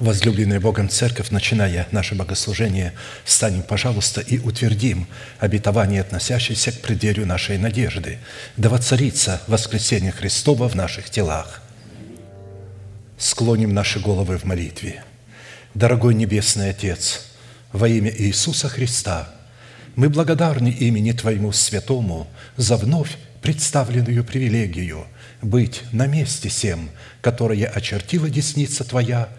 Возлюбленная Богом Церковь, начиная наше богослужение, встанем, пожалуйста, и утвердим обетование, относящееся к преддверию нашей надежды, да воцарится воскресение Христова в наших телах. Склоним наши головы в молитве. Дорогой Небесный Отец, во имя Иисуса Христа, мы благодарны имени Твоему Святому за вновь представленную привилегию быть на месте всем, которое очертила десница Твоя –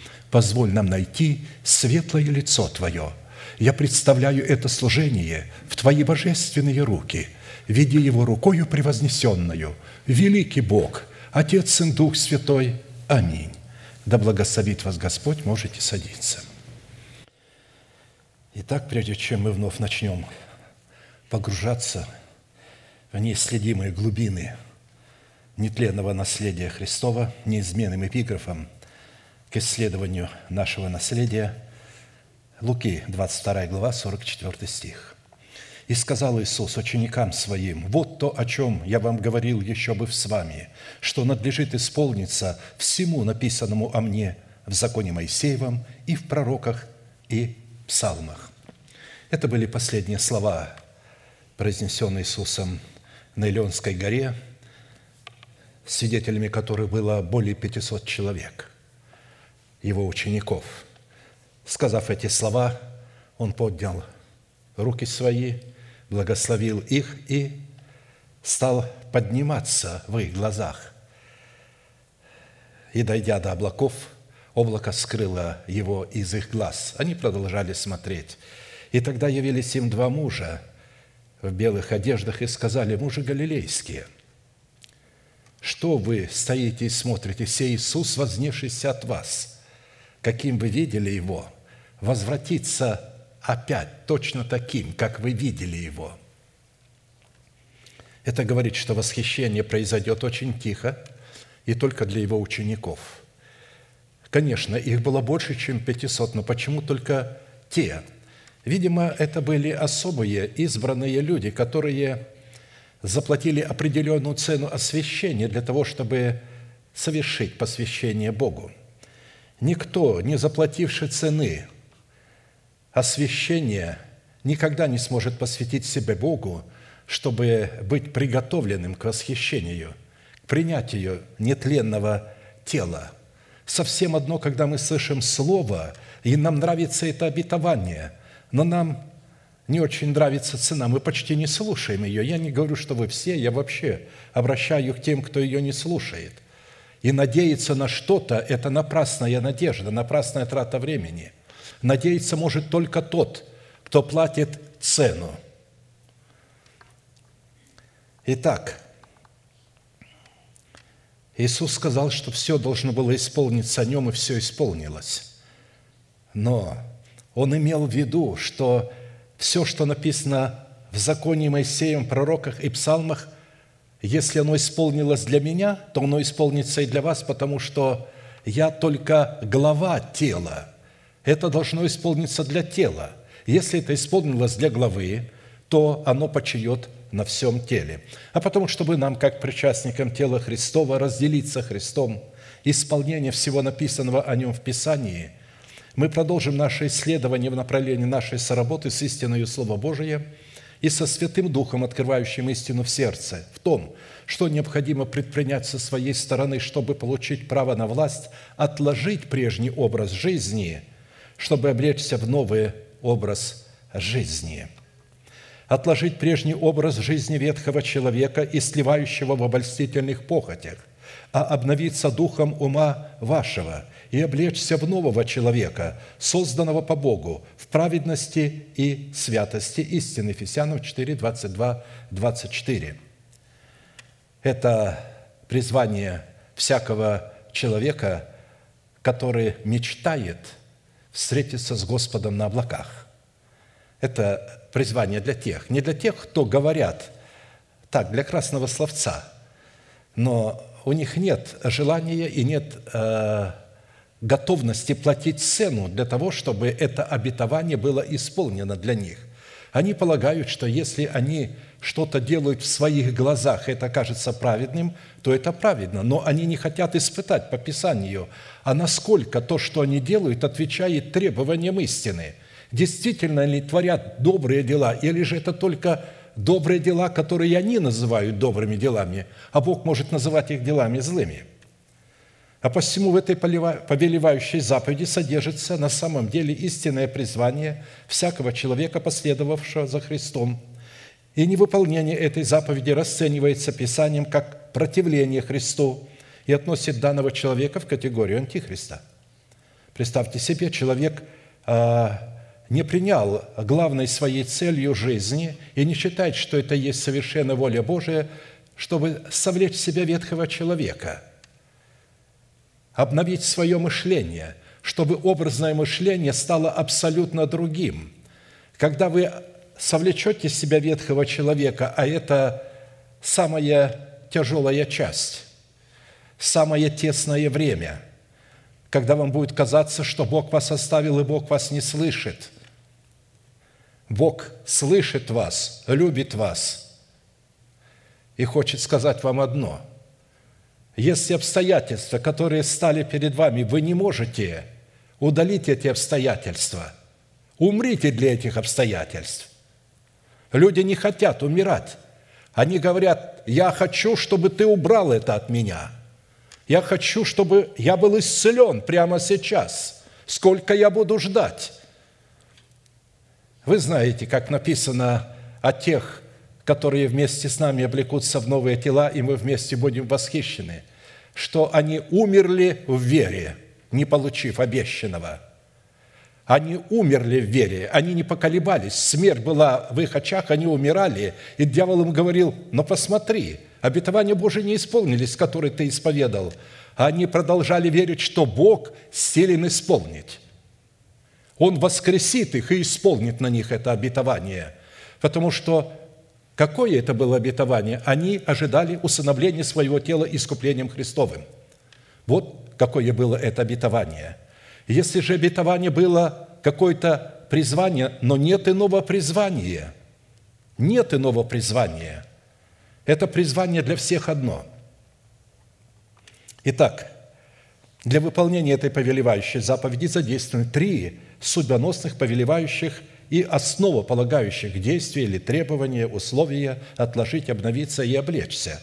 позволь нам найти светлое лицо Твое. Я представляю это служение в Твои божественные руки. Веди его рукою превознесенную. Великий Бог, Отец, Сын, Дух Святой. Аминь. Да благословит вас Господь, можете садиться. Итак, прежде чем мы вновь начнем погружаться в неисследимые глубины нетленного наследия Христова неизменным эпиграфом – к исследованию нашего наследия. Луки, 22 глава, 44 стих. «И сказал Иисус ученикам Своим, «Вот то, о чем я вам говорил еще бы с вами, что надлежит исполниться всему написанному о мне в законе Моисеевом и в пророках и псалмах». Это были последние слова, произнесенные Иисусом на Илионской горе, свидетелями которых было более 500 человек – его учеников. Сказав эти слова, он поднял руки свои, благословил их и стал подниматься в их глазах. И, дойдя до облаков, облако скрыло его из их глаз. Они продолжали смотреть. И тогда явились им два мужа в белых одеждах и сказали, мужи галилейские, что вы стоите и смотрите, сей Иисус, вознесшийся от вас – каким вы видели Его, возвратиться опять точно таким, как вы видели Его. Это говорит, что восхищение произойдет очень тихо и только для Его учеников. Конечно, их было больше, чем 500, но почему только те? Видимо, это были особые избранные люди, которые заплатили определенную цену освящения для того, чтобы совершить посвящение Богу – Никто, не заплативший цены освящения, никогда не сможет посвятить себя Богу, чтобы быть приготовленным к восхищению, к принятию нетленного тела. Совсем одно, когда мы слышим Слово, и нам нравится это обетование, но нам не очень нравится цена, мы почти не слушаем ее. Я не говорю, что вы все, я вообще обращаю к тем, кто ее не слушает – и надеяться на что-то – это напрасная надежда, напрасная трата времени. Надеяться может только тот, кто платит цену. Итак, Иисус сказал, что все должно было исполниться о Нем, и все исполнилось. Но Он имел в виду, что все, что написано в законе Моисеем, пророках и псалмах – если оно исполнилось для меня, то оно исполнится и для вас, потому что я только глава тела. Это должно исполниться для тела. Если это исполнилось для главы, то оно почает на всем теле. А потому, чтобы нам, как причастникам тела Христова, разделиться Христом, исполнение всего написанного о Нем в Писании, мы продолжим наше исследование в направлении нашей соработы с истиною Слова Божия – и со Святым Духом, открывающим истину в сердце, в том, что необходимо предпринять со своей стороны, чтобы получить право на власть, отложить прежний образ жизни, чтобы облечься в новый образ жизни – отложить прежний образ жизни ветхого человека и сливающего в обольстительных похотях, а обновиться духом ума вашего и облечься в нового человека, созданного по Богу, в праведности и святости истины». Ефесянам 4, 22, 24. Это призвание всякого человека, который мечтает встретиться с Господом на облаках. Это призвание для тех, не для тех, кто говорят так, для красного словца, но у них нет желания и нет э, готовности платить цену для того, чтобы это обетование было исполнено для них. Они полагают, что если они что-то делают в своих глазах, это кажется праведным, то это праведно. Но они не хотят испытать по Писанию, а насколько то, что они делают, отвечает требованиям истины – действительно ли творят добрые дела, или же это только добрые дела, которые они называют добрыми делами, а Бог может называть их делами злыми. А посему в этой повелевающей заповеди содержится на самом деле истинное призвание всякого человека, последовавшего за Христом. И невыполнение этой заповеди расценивается Писанием как противление Христу и относит данного человека в категорию антихриста. Представьте себе, человек а, не принял главной своей целью жизни и не считает, что это есть совершенная воля Божия, чтобы совлечь в себя ветхого человека, обновить свое мышление, чтобы образное мышление стало абсолютно другим. Когда вы совлечете в себя ветхого человека, а это самая тяжелая часть, самое тесное время, когда вам будет казаться, что Бог вас оставил и Бог вас не слышит – Бог слышит вас, любит вас и хочет сказать вам одно. Если обстоятельства, которые стали перед вами, вы не можете удалить эти обстоятельства, умрите для этих обстоятельств. Люди не хотят умирать. Они говорят, я хочу, чтобы ты убрал это от меня. Я хочу, чтобы я был исцелен прямо сейчас. Сколько я буду ждать? Вы знаете, как написано о тех, которые вместе с нами облекутся в новые тела, и мы вместе будем восхищены, что они умерли в вере, не получив обещанного. Они умерли в вере, они не поколебались. Смерть была в их очах, они умирали. И дьявол им говорил, но посмотри, обетования Божие не исполнились, которые ты исповедал. А они продолжали верить, что Бог силен исполнить. Он воскресит их и исполнит на них это обетование. Потому что какое это было обетование? Они ожидали усыновления своего тела искуплением Христовым. Вот какое было это обетование. Если же обетование было какое-то призвание, но нет иного призвания, нет иного призвания. Это призвание для всех одно. Итак, для выполнения этой повелевающей заповеди задействованы три судьбоносных, повелевающих и основополагающих действий или требования, условия отложить, обновиться и облечься.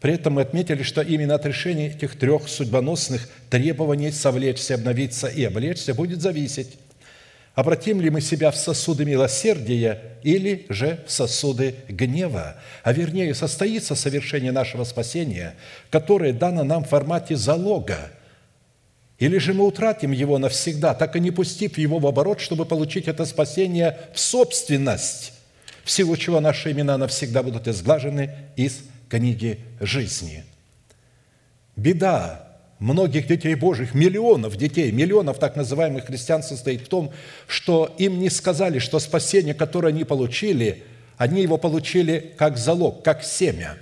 При этом мы отметили, что именно от решения этих трех судьбоносных требований совлечься, обновиться и облечься будет зависеть, обратим ли мы себя в сосуды милосердия или же в сосуды гнева, а вернее состоится совершение нашего спасения, которое дано нам в формате залога – или же мы утратим его навсегда, так и не пустив его в оборот, чтобы получить это спасение в собственность, в силу чего наши имена навсегда будут изглажены из книги жизни. Беда многих детей Божьих, миллионов детей, миллионов так называемых христиан состоит в том, что им не сказали, что спасение, которое они получили, они его получили как залог, как семя.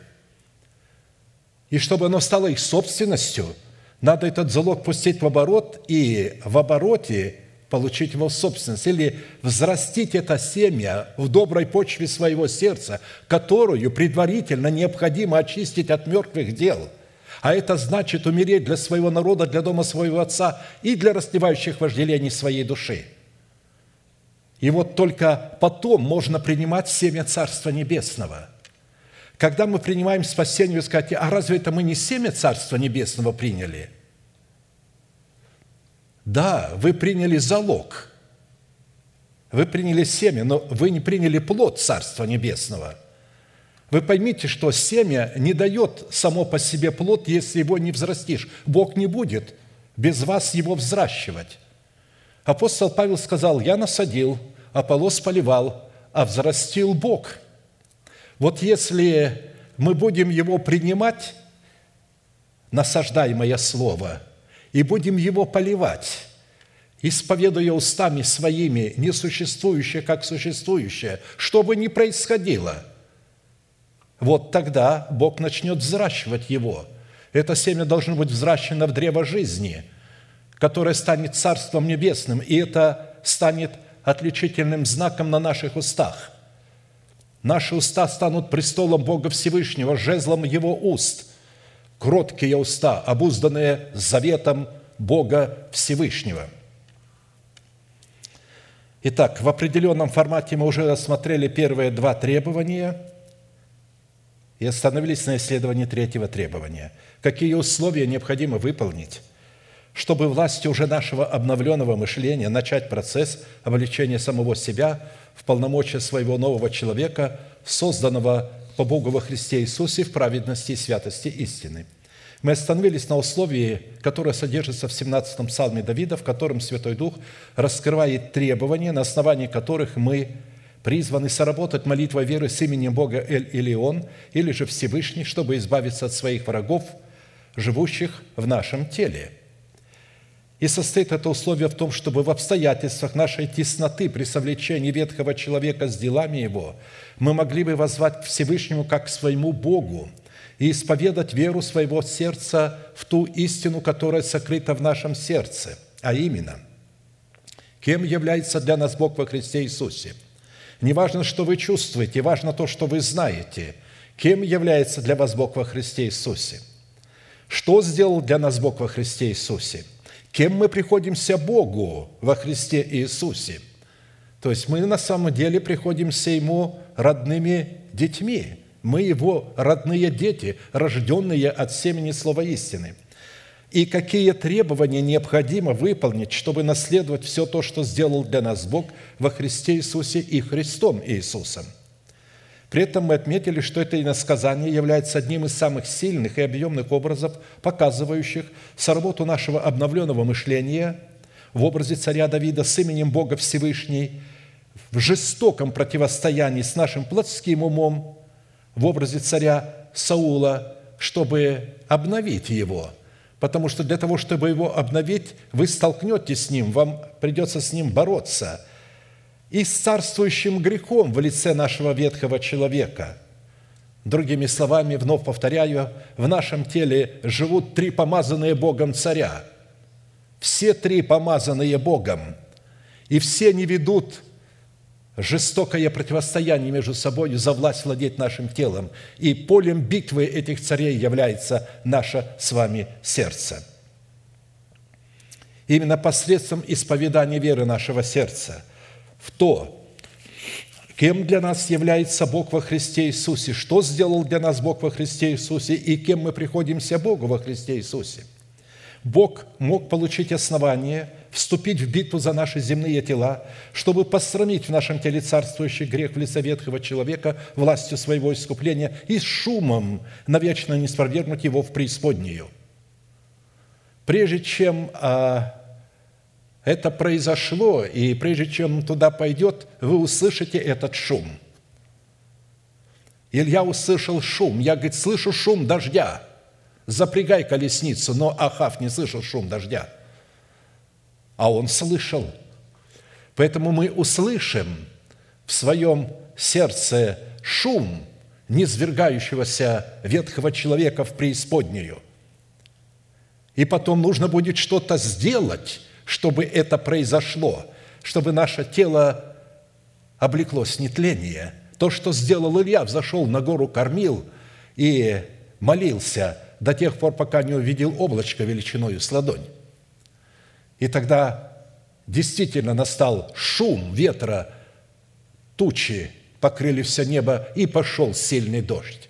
И чтобы оно стало их собственностью – надо этот залог пустить в оборот и в обороте получить его в собственность, или взрастить это семя в доброй почве своего сердца, которую предварительно необходимо очистить от мертвых дел. А это значит умереть для своего народа, для дома своего отца и для растлевающих вожделений своей души. И вот только потом можно принимать семя Царства Небесного. Когда мы принимаем спасение, вы скажете, а разве это мы не семя Царства Небесного приняли – Да, вы приняли залог, вы приняли семя, но вы не приняли плод Царства Небесного. Вы поймите, что семя не дает само по себе плод, если его не взрастишь. Бог не будет без вас его взращивать. Апостол Павел сказал, «Я насадил, Аполос поливал, а взрастил Бог». Вот если мы будем его принимать, насаждаемое слово, и будем его поливать, исповедуя устами своими несуществующее, как существующее, что бы ни происходило, вот тогда Бог начнет взращивать его. Это семя должно быть взращено в древо жизни, которое станет Царством Небесным, и это станет отличительным знаком на наших устах. Наши уста станут престолом Бога Всевышнего, жезлом Его уст. Кроткие уста, обузданные заветом Бога Всевышнего – Итак, в определенном формате мы уже рассмотрели первые два требования и остановились на исследовании третьего требования. Какие условия необходимо выполнить, чтобы властью уже нашего обновленного мышления начать процесс обличения самого себя в полномочия своего нового человека, созданного по Богу во Христе Иисусе в праведности и святости истины – мы остановились на условии, которое содержится в 17-м псалме Давида, в котором Святой Дух раскрывает требования, на основании которых мы призваны соработать молитвой веры с именем Бога Эль-Илион или же Всевышний, чтобы избавиться от своих врагов, живущих в нашем теле. И состоит это условие в том, чтобы в обстоятельствах нашей тесноты при совлечении ветхого человека с делами его мы могли бы возвать к Всевышнему как к своему Богу – и исповедать веру своего сердца в ту истину, которая сокрыта в нашем сердце, а именно, кем является для нас Бог во Христе Иисусе. Не важно, что вы чувствуете, важно то, что вы знаете, кем является для вас Бог во Христе Иисусе. Что сделал для нас Бог во Христе Иисусе? Кем мы приходимся Богу во Христе Иисусе? То есть мы на самом деле приходимся Ему родными детьми, мы Его родные дети, рожденные от семени Слова истины. И какие требования необходимо выполнить, чтобы наследовать все то, что сделал для нас Бог во Христе Иисусе и Христом Иисусом. При этом мы отметили, что это иносказание является одним из самых сильных и объемных образов, показывающих соработу нашего обновленного мышления в образе царя Давида с именем Бога Всевышний, в жестоком противостоянии с нашим плотским умом в образе царя Саула, чтобы обновить его. Потому что для того, чтобы его обновить, вы столкнетесь с ним, вам придется с ним бороться. И с царствующим грехом в лице нашего ветхого человека. Другими словами, вновь повторяю, в нашем теле живут три помазанные Богом царя. Все три помазанные Богом. И все не ведут жестокое противостояние между собой за власть владеть нашим телом. И полем битвы этих царей является наше с вами сердце. Именно посредством исповедания веры нашего сердца в то, кем для нас является Бог во Христе Иисусе, что сделал для нас Бог во Христе Иисусе и кем мы приходимся Богу во Христе Иисусе. Бог мог получить основание – вступить в битву за наши земные тела, чтобы посрамить в нашем теле царствующий грех в лице ветхого человека властью своего искупления и с шумом навечно не спровергнуть его в преисподнюю. Прежде чем а, это произошло, и прежде чем туда пойдет, вы услышите этот шум. Илья услышал шум. Я, говорит, слышу шум дождя. Запрягай колесницу. Но Ахав не слышал шум дождя – а он слышал. Поэтому мы услышим в своем сердце шум низвергающегося ветхого человека в преисподнюю. И потом нужно будет что-то сделать, чтобы это произошло, чтобы наше тело облеклось нетление. То, что сделал Илья, взошел на гору, кормил и молился до тех пор, пока не увидел облачко величиною с ладонь. И тогда действительно настал шум ветра, тучи покрыли все небо, и пошел сильный дождь.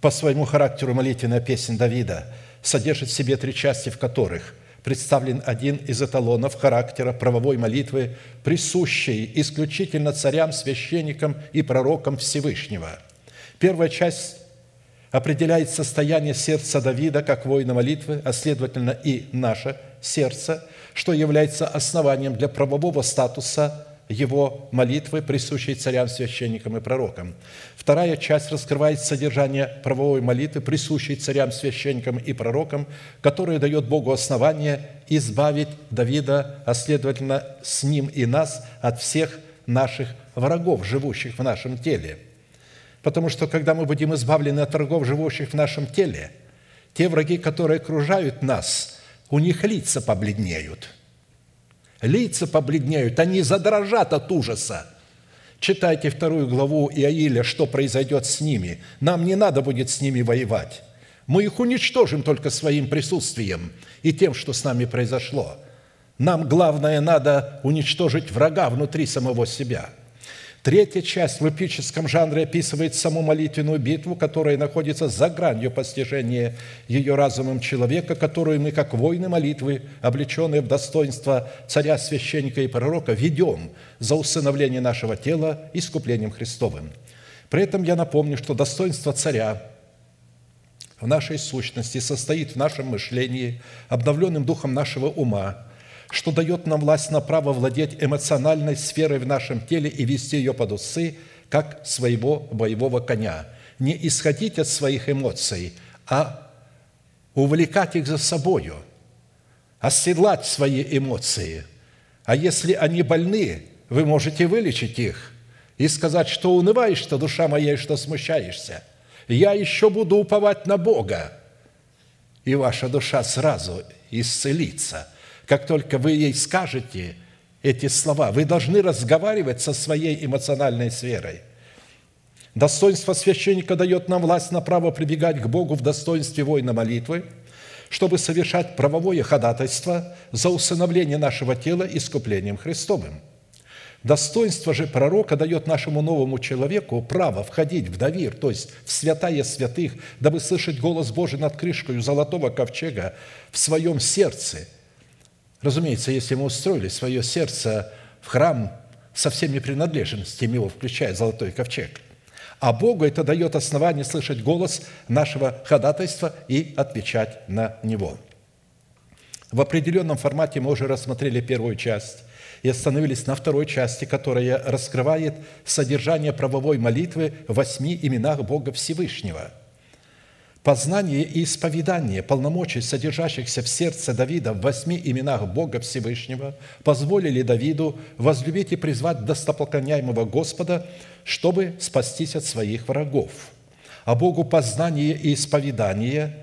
По своему характеру молитвенная песня Давида содержит в себе три части, в которых представлен один из эталонов характера правовой молитвы, присущей исключительно царям, священникам и пророкам Всевышнего. Первая часть определяет состояние сердца Давида как воина молитвы, а следовательно и наше сердце, что является основанием для правового статуса его молитвы, присущей царям, священникам и пророкам. Вторая часть раскрывает содержание правовой молитвы, присущей царям, священникам и пророкам, которая дает Богу основание избавить Давида, а следовательно с ним и нас от всех наших врагов, живущих в нашем теле. Потому что, когда мы будем избавлены от врагов, живущих в нашем теле, те враги, которые окружают нас, у них лица побледнеют – лица побледнеют, они задрожат от ужаса. Читайте вторую главу Иаиля, что произойдет с ними. Нам не надо будет с ними воевать. Мы их уничтожим только своим присутствием и тем, что с нами произошло. Нам главное надо уничтожить врага внутри самого себя – Третья часть в эпическом жанре описывает саму молитвенную битву, которая находится за гранью постижения ее разумом человека, которую мы, как воины молитвы, облеченные в достоинство царя, священника и пророка, ведем за усыновление нашего тела искуплением Христовым. При этом я напомню, что достоинство царя в нашей сущности состоит в нашем мышлении, обновленным духом нашего ума – что дает нам власть на право владеть эмоциональной сферой в нашем теле и вести ее под усы, как своего боевого коня. Не исходить от своих эмоций, а увлекать их за собою, оседлать свои эмоции. А если они больны, вы можете вылечить их и сказать, что унываешь-то, душа моя, и что смущаешься. Я еще буду уповать на Бога, и ваша душа сразу исцелится – как только вы ей скажете эти слова, вы должны разговаривать со своей эмоциональной сферой. Достоинство священника дает нам власть на право прибегать к Богу в достоинстве воина молитвы, чтобы совершать правовое ходатайство за усыновление нашего тела искуплением Христовым. Достоинство же пророка дает нашему новому человеку право входить в Давир, то есть в святая святых, дабы слышать голос Божий над крышкой золотого ковчега в своем сердце – Разумеется, если мы устроили свое сердце в храм со всеми принадлежностями его, включая золотой ковчег, а Богу это дает основание слышать голос нашего ходатайства и отвечать на него. В определенном формате мы уже рассмотрели первую часть и остановились на второй части, которая раскрывает содержание правовой молитвы в восьми именах Бога Всевышнего – Познание и исповедание полномочий, содержащихся в сердце Давида в восьми именах Бога Всевышнего, позволили Давиду возлюбить и призвать достопоклоняемого Господа, чтобы спастись от своих врагов. А Богу познание и исповедание,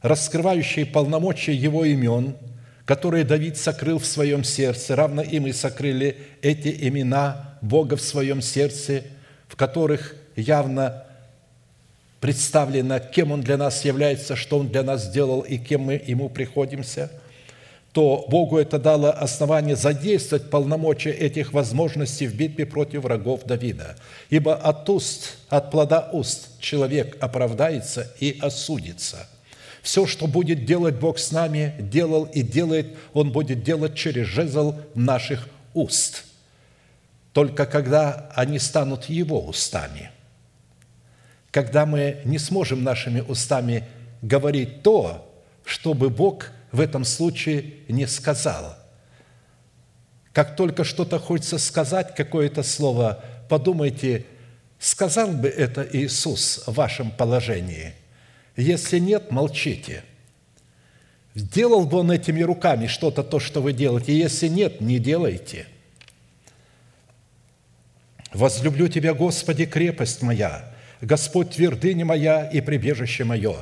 раскрывающие полномочия Его имен, которые Давид сокрыл в своем сердце, равно им и сокрыли эти имена Бога в своем сердце, в которых явно представлено, кем Он для нас является, что Он для нас сделал и кем мы Ему приходимся, то Богу это дало основание задействовать полномочия этих возможностей в битве против врагов Давида. Ибо от уст, от плода уст человек оправдается и осудится. Все, что будет делать Бог с нами, делал и делает, Он будет делать через жезл наших уст. Только когда они станут Его устами – когда мы не сможем нашими устами говорить то, что бы Бог в этом случае не сказал. Как только что-то хочется сказать, какое-то слово, подумайте, сказал бы это Иисус в вашем положении? Если нет, молчите. Сделал бы Он этими руками что-то, то, что вы делаете? Если нет, не делайте. «Возлюблю Тебя, Господи, крепость моя, Господь твердыня моя и прибежище мое,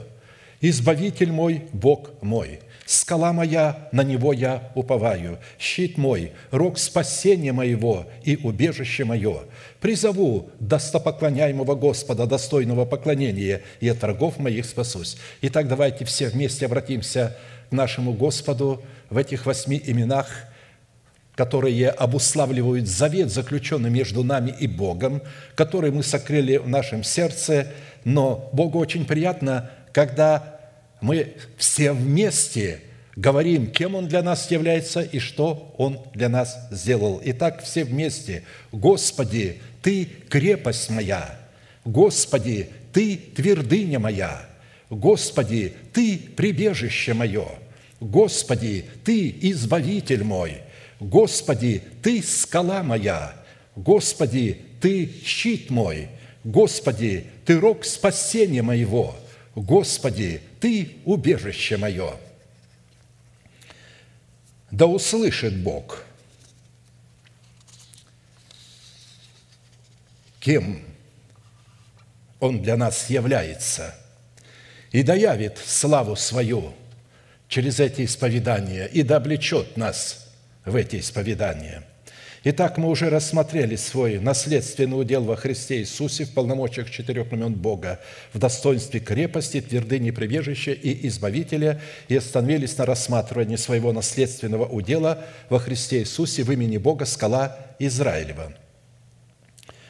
Избавитель мой, Бог мой, скала моя, на Него я уповаю, щит мой, рог спасения моего и убежище мое. Призову достопоклоняемого Господа, достойного поклонения, и от врагов моих спасусь». Итак, давайте все вместе обратимся к нашему Господу в этих восьми именах – которые обуславливают завет, заключенный между нами и Богом, который мы сокрыли в нашем сердце. Но Богу очень приятно, когда мы все вместе говорим, кем Он для нас является и что Он для нас сделал. Итак, все вместе. Господи, Ты крепость моя. Господи, Ты твердыня моя. Господи, Ты прибежище мое. Господи, Ты избавитель мой. Господи, Ты скала моя. Господи, Ты щит мой. Господи, Ты рог спасения моего. Господи, Ты убежище мое. Да услышит Бог, кем Он для нас является, и доявит славу свою через эти исповедания, и да облечет нас в эти исповедания – Итак, мы уже рассмотрели свой наследственный удел во Христе Иисусе в полномочиях четырех племен Бога, в достоинстве крепости, твердыни прибежища и избавителя, и остановились на рассматривании своего наследственного удела во Христе Иисусе в имени Бога скала Израилева.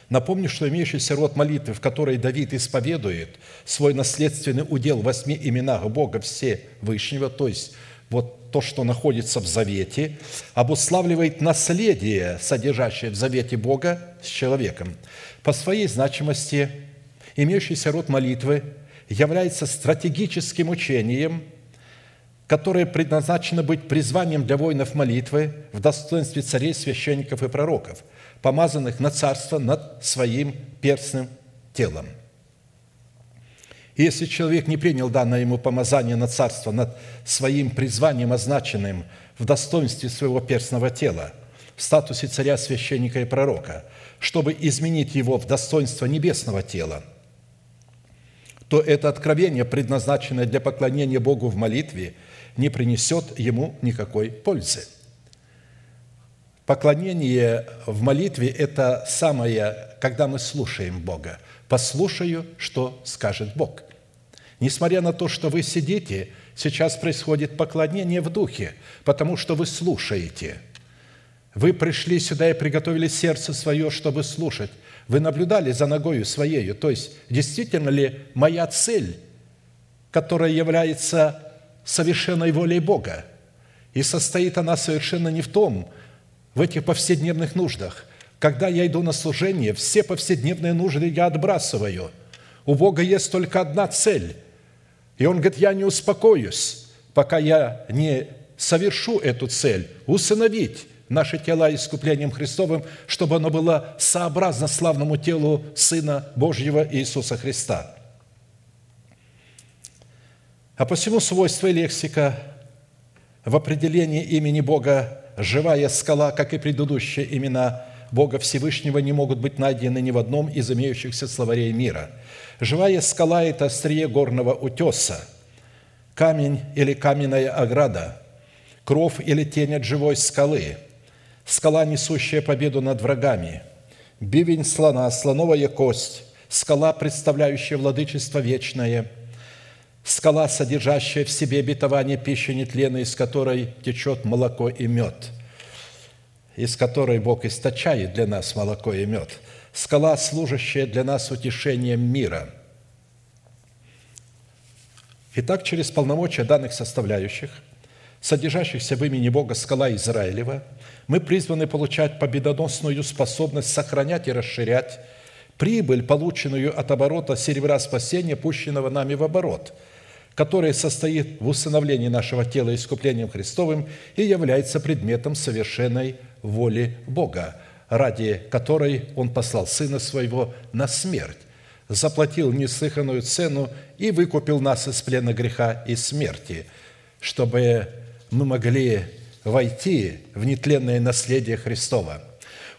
Напомню, что имеющийся род молитвы, в которой Давид исповедует свой наследственный удел в восьми именах Бога Всевышнего, то есть вот то, что находится в завете, обуславливает наследие, содержащее в завете Бога с человеком. По своей значимости имеющийся род молитвы является стратегическим учением, которое предназначено быть призванием для воинов молитвы в достоинстве царей, священников и пророков, помазанных на царство над своим перстным телом – если человек не принял данное ему помазание на царство над своим призванием, означенным в достоинстве своего перстного тела, в статусе царя, священника и пророка, чтобы изменить его в достоинство небесного тела, то это откровение, предназначенное для поклонения Богу в молитве, не принесет ему никакой пользы. Поклонение в молитве – это самое, когда мы слушаем Бога. «Послушаю, что скажет Бог». Несмотря на то, что вы сидите, сейчас происходит поклонение в духе, потому что вы слушаете. Вы пришли сюда и приготовили сердце свое, чтобы слушать. Вы наблюдали за ногою своею. То есть, действительно ли моя цель, которая является совершенной волей Бога, и состоит она совершенно не в том, в этих повседневных нуждах. Когда я иду на служение, все повседневные нужды я отбрасываю. У Бога есть только одна цель – и он говорит, я не успокоюсь, пока я не совершу эту цель, усыновить наши тела искуплением Христовым, чтобы оно было сообразно славному телу Сына Божьего Иисуса Христа. А посему свойство и лексика в определении имени Бога «живая скала», как и предыдущие имена Бога Всевышнего, не могут быть найдены ни в одном из имеющихся словарей мира – Живая скала – это острие горного утеса, камень или каменная ограда, кров или тень от живой скалы, скала, несущая победу над врагами, бивень слона, слоновая кость, скала, представляющая владычество вечное, скала, содержащая в себе обетование пищи нетленной, из которой течет молоко и мед, из которой Бог источает для нас молоко и мед – скала, служащая для нас утешением мира. Итак, через полномочия данных составляющих, содержащихся в имени Бога скала Израилева, мы призваны получать победоносную способность сохранять и расширять прибыль, полученную от оборота серебра спасения, пущенного нами в оборот, который состоит в усыновлении нашего тела искуплением Христовым и является предметом совершенной воли Бога – ради которой Он послал Сына Своего на смерть, заплатил неслыханную цену и выкупил нас из плена греха и смерти, чтобы мы могли войти в нетленное наследие Христова.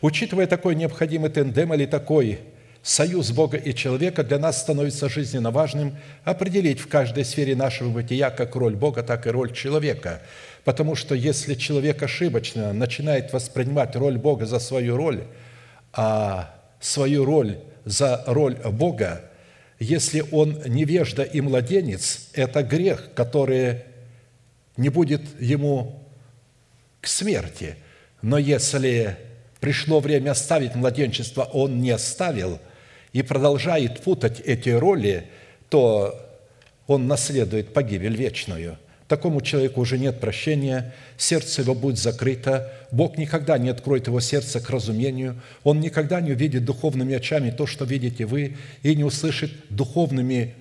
Учитывая такой необходимый тендем или такой союз Бога и человека, для нас становится жизненно важным определить в каждой сфере нашего бытия как роль Бога, так и роль человека – Потому что если человек ошибочно начинает воспринимать роль Бога за свою роль, а свою роль за роль Бога, если он невежда и младенец, это грех, который не будет ему к смерти. Но если пришло время оставить младенчество, он не оставил и продолжает путать эти роли, то он наследует погибель вечную. Такому человеку уже нет прощения, сердце его будет закрыто, Бог никогда не откроет его сердце к разумению, он никогда не увидит духовными очами то, что видите вы, и не услышит духовными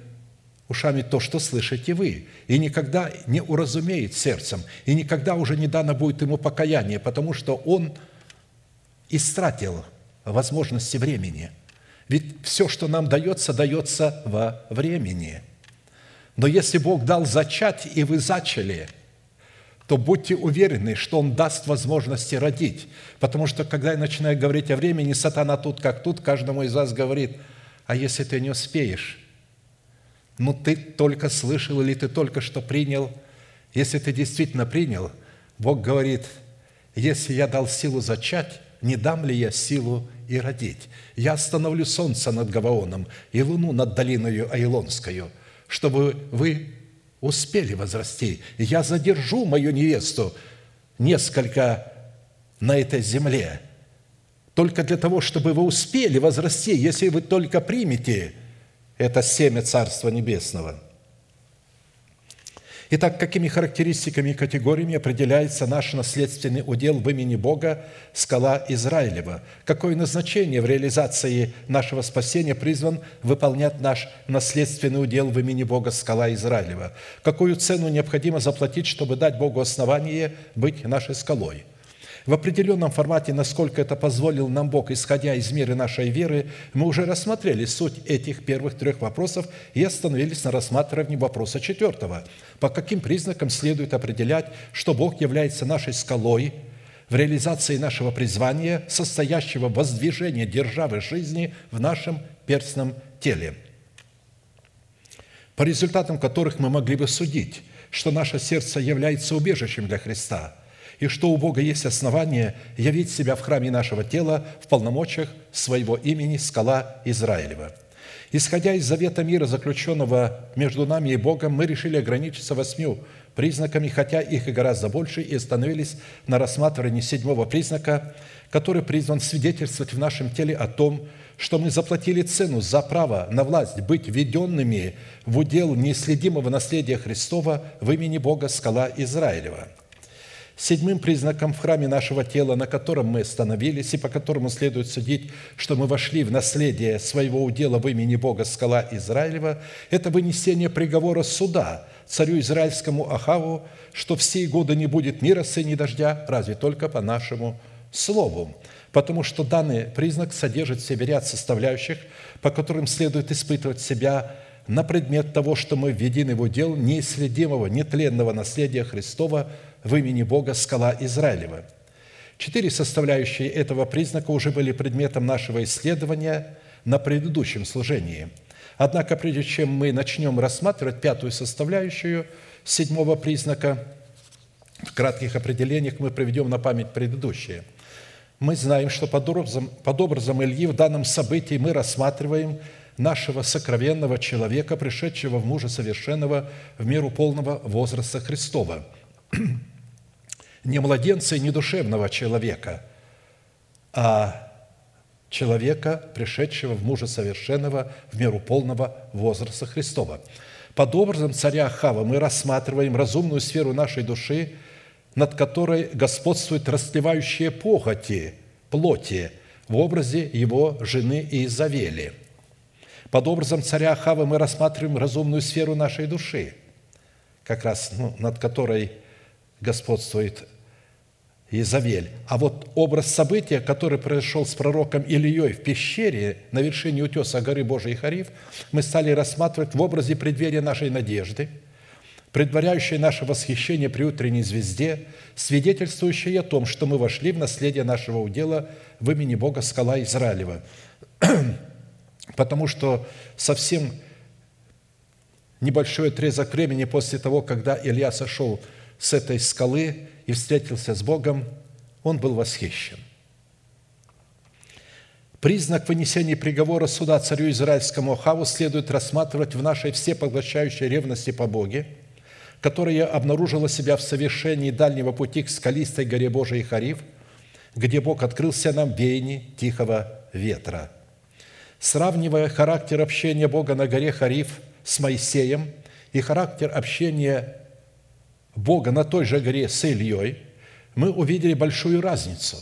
ушами то, что слышите вы, и никогда не уразумеет сердцем, и никогда уже не дано будет ему покаяние, потому что он истратил возможности времени. Ведь все, что нам дается, дается во времени. Но если Бог дал зачать, и вы зачали, то будьте уверены, что Он даст возможности родить. Потому что, когда я начинаю говорить о времени, сатана тут как тут, каждому из вас говорит, а если ты не успеешь, ну ты только слышал или ты только что принял. Если ты действительно принял, Бог говорит, если я дал силу зачать, не дам ли я силу и родить? Я остановлю солнце над Гаваоном и луну над долиною Айлонскою, чтобы вы успели возрасти. Я задержу мою невесту несколько на этой земле, только для того, чтобы вы успели возрасти, если вы только примете – это семя Царства Небесного. Итак, какими характеристиками и категориями определяется наш наследственный удел в имени Бога скала Израилева? Какое назначение в реализации нашего спасения призван выполнять наш наследственный удел в имени Бога скала Израилева? Какую цену необходимо заплатить, чтобы дать Богу основание быть нашей скалой? В определенном формате, насколько это позволил нам Бог, исходя из меры нашей веры, мы уже рассмотрели суть этих первых трех вопросов и остановились на рассматривании вопроса четвертого. По каким признакам следует определять, что Бог является нашей скалой в реализации нашего призвания, состоящего в воздвижении державы жизни в нашем перстном теле, по результатам которых мы могли бы судить, что наше сердце является убежищем для Христа – и что у Бога есть основание явить себя в храме нашего тела в полномочиях своего имени скала Израилева. Исходя из завета мира, заключенного между нами и Богом, мы решили ограничиться восьмью признаками, хотя их и гораздо больше, и остановились на рассматривании седьмого признака, который призван свидетельствовать в нашем теле о том, что мы заплатили цену за право на власть быть введенными в удел неследимого наследия Христова в имени Бога скала Израилева – Седьмым признаком в храме нашего тела, на котором мы остановились и по которому следует судить, что мы вошли в наследие своего удела в имени Бога скала Израилева, это вынесение приговора суда царю израильскому Ахаву, что в сей годы не будет ни росы, ни дождя, разве только по нашему слову. Потому что данный признак содержит в себе ряд составляющих, по которым следует испытывать себя на предмет того, что мы введены в удел неисследимого, нетленного наследия Христова – в имени Бога скала Израилева. Четыре составляющие этого признака уже были предметом нашего исследования на предыдущем служении. Однако, прежде чем мы начнем рассматривать пятую составляющую седьмого признака, в кратких определениях мы приведем на память предыдущие. Мы знаем, что под образом, под образом Ильи в данном событии мы рассматриваем нашего сокровенного человека, пришедшего в мужа совершенного в меру полного возраста Христова – не младенца и не душевного человека, а человека, пришедшего в мужа совершенного в меру полного возраста Христова. Под образом царя Хава мы рассматриваем разумную сферу нашей души, над которой господствуют растлевающие похоти, плоти, в образе его жены Иезавели. Под образом царя Хава мы рассматриваем разумную сферу нашей души, как раз ну, над которой господствует Изавель. А вот образ события, который произошел с пророком Ильей в пещере на вершине утеса горы Божией Хариф, мы стали рассматривать в образе преддверия нашей надежды, предваряющей наше восхищение при утренней звезде, свидетельствующей о том, что мы вошли в наследие нашего удела в имени Бога скала Израилева. Потому что совсем небольшой отрезок времени после того, когда Илья сошел с этой скалы и встретился с Богом, он был восхищен. Признак вынесения приговора суда царю израильскому Хаву следует рассматривать в нашей всепоглощающей ревности по Боге, которая обнаружила себя в совершении дальнего пути к скалистой горе Божией Хариф, где Бог открылся нам в веянии тихого ветра. Сравнивая характер общения Бога на горе Хариф с Моисеем – и характер общения Бога на той же горе с Ильей, мы увидели большую разницу.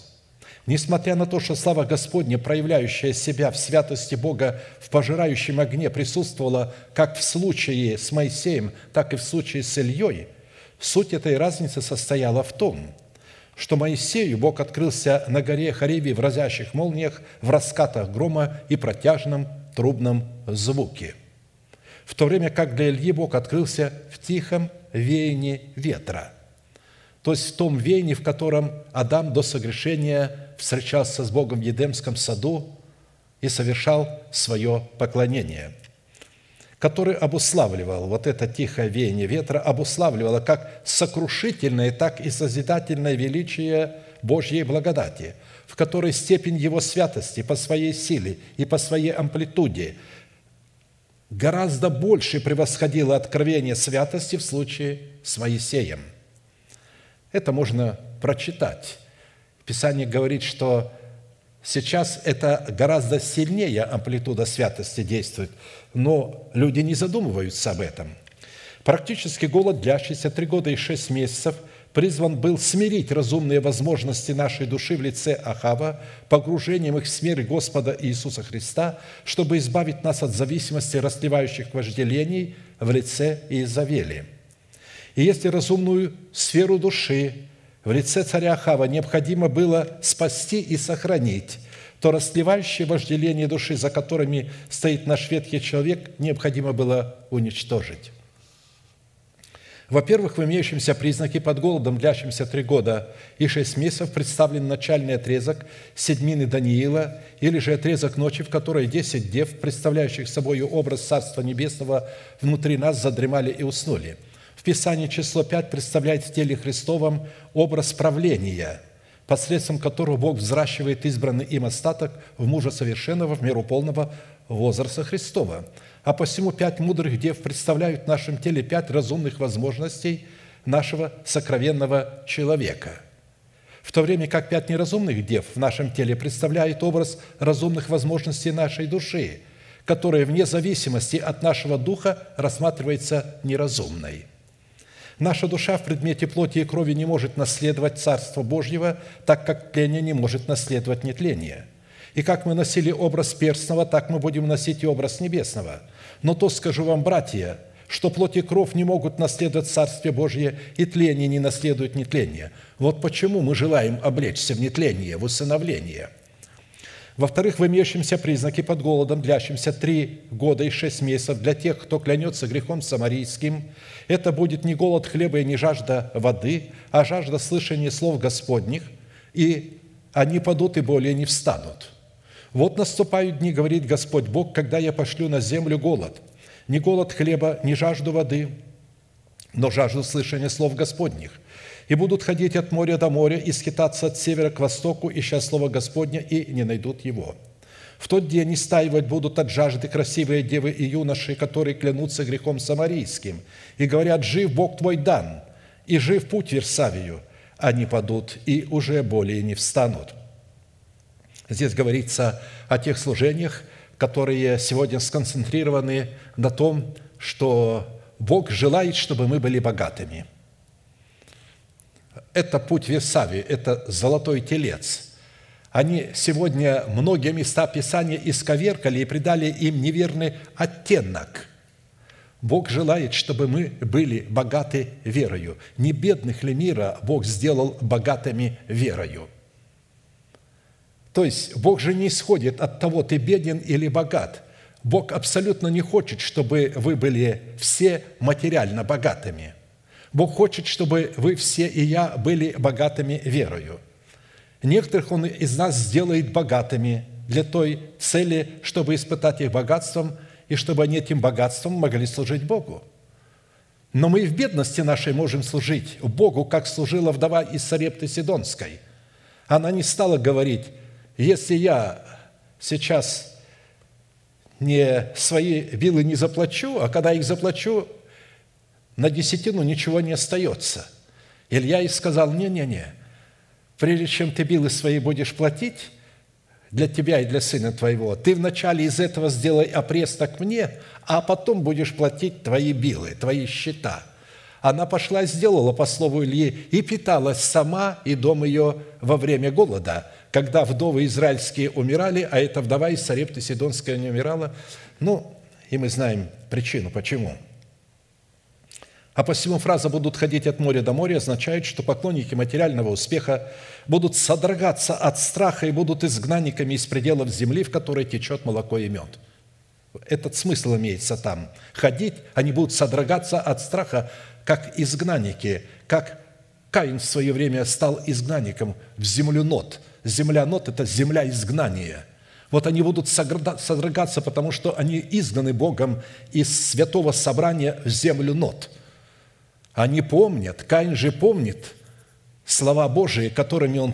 Несмотря на то, что слава Господня, проявляющая себя в святости Бога в пожирающем огне, присутствовала как в случае с Моисеем, так и в случае с Ильей, суть этой разницы состояла в том, что Моисею Бог открылся на горе Харибе в разящих молниях, в раскатах грома и протяжном трубном звуке, в то время как для Ильи Бог открылся в тихом веянии ветра, то есть в том веянии, в котором Адам до согрешения встречался с Богом в Едемском саду и совершал свое поклонение, который обуславливал вот это тихое веяние ветра, обуславливало как сокрушительное, так и созидательное величие Божьей благодати, в которой степень Его святости по своей силе и по своей амплитуде гораздо больше превосходило откровение святости в случае с Моисеем. Это можно прочитать. Писание говорит, что сейчас это гораздо сильнее амплитуда святости действует, но люди не задумываются об этом. Практически голод, длящийся три года и шесть месяцев – призван был смирить разумные возможности нашей души в лице Ахава, погружением их в смерть Господа Иисуса Христа, чтобы избавить нас от зависимости расливающих вожделений в лице Иезавели. И если разумную сферу души в лице царя Ахава необходимо было спасти и сохранить, то расливающие вожделение души, за которыми стоит наш ветхий человек, необходимо было уничтожить. Во-первых, в имеющемся признаке под голодом, длящимся три года и шесть месяцев, представлен начальный отрезок седьмины Даниила, или же отрезок ночи, в которой десять дев, представляющих собой образ Царства Небесного, внутри нас задремали и уснули. В Писании число пять представляет в теле Христовом образ правления, посредством которого Бог взращивает избранный им остаток в мужа совершенного в меру полного возраста Христова – а посему пять мудрых дев представляют в нашем теле пять разумных возможностей нашего сокровенного человека. В то время как пять неразумных дев в нашем теле представляют образ разумных возможностей нашей души, которая вне зависимости от нашего духа рассматривается неразумной. Наша душа в предмете плоти и крови не может наследовать Царство Божьего, так как тление не может наследовать нетление. И как мы носили образ перстного, так мы будем носить и образ небесного – но то скажу вам, братья, что плоть и кровь не могут наследовать Царствие Божье, и тление не наследует нетление. Вот почему мы желаем облечься в нетление, в усыновление. Во-вторых, в имеющемся признаке под голодом, длящимся три года и шесть месяцев для тех, кто клянется грехом самарийским, это будет не голод хлеба и не жажда воды, а жажда слышания слов Господних, и они падут и более не встанут – вот наступают дни, говорит Господь Бог, когда я пошлю на землю голод. Не голод хлеба, не жажду воды, но жажду слышания слов Господних. И будут ходить от моря до моря и скитаться от севера к востоку, ища слово Господня, и не найдут его. В тот день истаивать будут от жажды красивые девы и юноши, которые клянутся грехом самарийским, и говорят, «Жив Бог твой дан, и жив путь Версавию». Они падут и уже более не встанут. Здесь говорится о тех служениях, которые сегодня сконцентрированы на том, что Бог желает, чтобы мы были богатыми. Это путь Версави, это золотой телец. Они сегодня многие места Писания исковеркали и придали им неверный оттенок. Бог желает, чтобы мы были богаты верою. Не бедных ли мира Бог сделал богатыми верою – то есть Бог же не исходит от того, ты беден или богат. Бог абсолютно не хочет, чтобы вы были все материально богатыми. Бог хочет, чтобы вы все и я были богатыми верою. Некоторых Он из нас сделает богатыми для той цели, чтобы испытать их богатством, и чтобы они этим богатством могли служить Богу. Но мы и в бедности нашей можем служить Богу, как служила вдова из Сарепты Сидонской. Она не стала говорить, если я сейчас не свои вилы не заплачу, а когда их заплачу, на десятину ничего не остается. Илья и сказал, не-не-не, прежде чем ты билы свои будешь платить, для тебя и для сына твоего. Ты вначале из этого сделай опресток мне, а потом будешь платить твои билы, твои счета». Она пошла и сделала по слову Ильи и питалась сама и дом ее во время голода, когда вдовы израильские умирали, а эта вдова из Сарепты Сидонская не умирала. Ну, и мы знаем причину, почему – а посему фраза «будут ходить от моря до моря» означает, что поклонники материального успеха будут содрогаться от страха и будут изгнанниками из пределов земли, в которой течет молоко и мед. Этот смысл имеется там. Ходить, они будут содрогаться от страха, как изгнанники, как Каин в свое время стал изгнанником в землю Нот. Земля Нот – это земля изгнания. Вот они будут содрогаться, потому что они изгнаны Богом из святого собрания в землю Нот – они помнят, Каин же помнит слова Божии, которыми он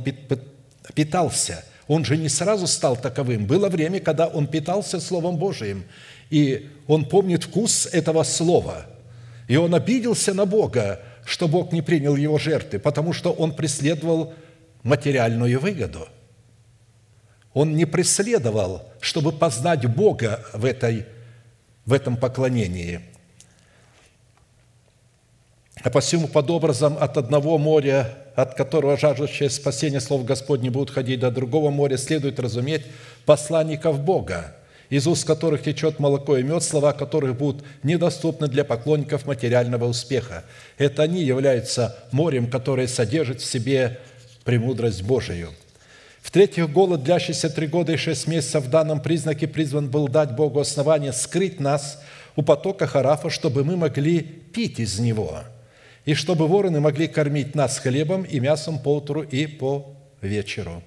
питался. Он же не сразу стал таковым. Было время, когда он питался Словом Божиим, и он помнит вкус этого слова. И он обиделся на Бога, что Бог не принял его жертвы, потому что он преследовал материальную выгоду. Он не преследовал, чтобы познать Бога в, этой, в этом поклонении – а посему под образом от одного моря, от которого жаждущие спасения слов Господне будут ходить до другого моря, следует разуметь посланников Бога, из уст которых течет молоко и мед, слова которых будут недоступны для поклонников материального успеха. Это они являются морем, которое содержит в себе премудрость Божию. В-третьих, голод, длящийся три года и шесть месяцев, в данном признаке призван был дать Богу основание скрыть нас у потока Харафа, чтобы мы могли пить из него – и чтобы вороны могли кормить нас хлебом и мясом по утру и по вечеру.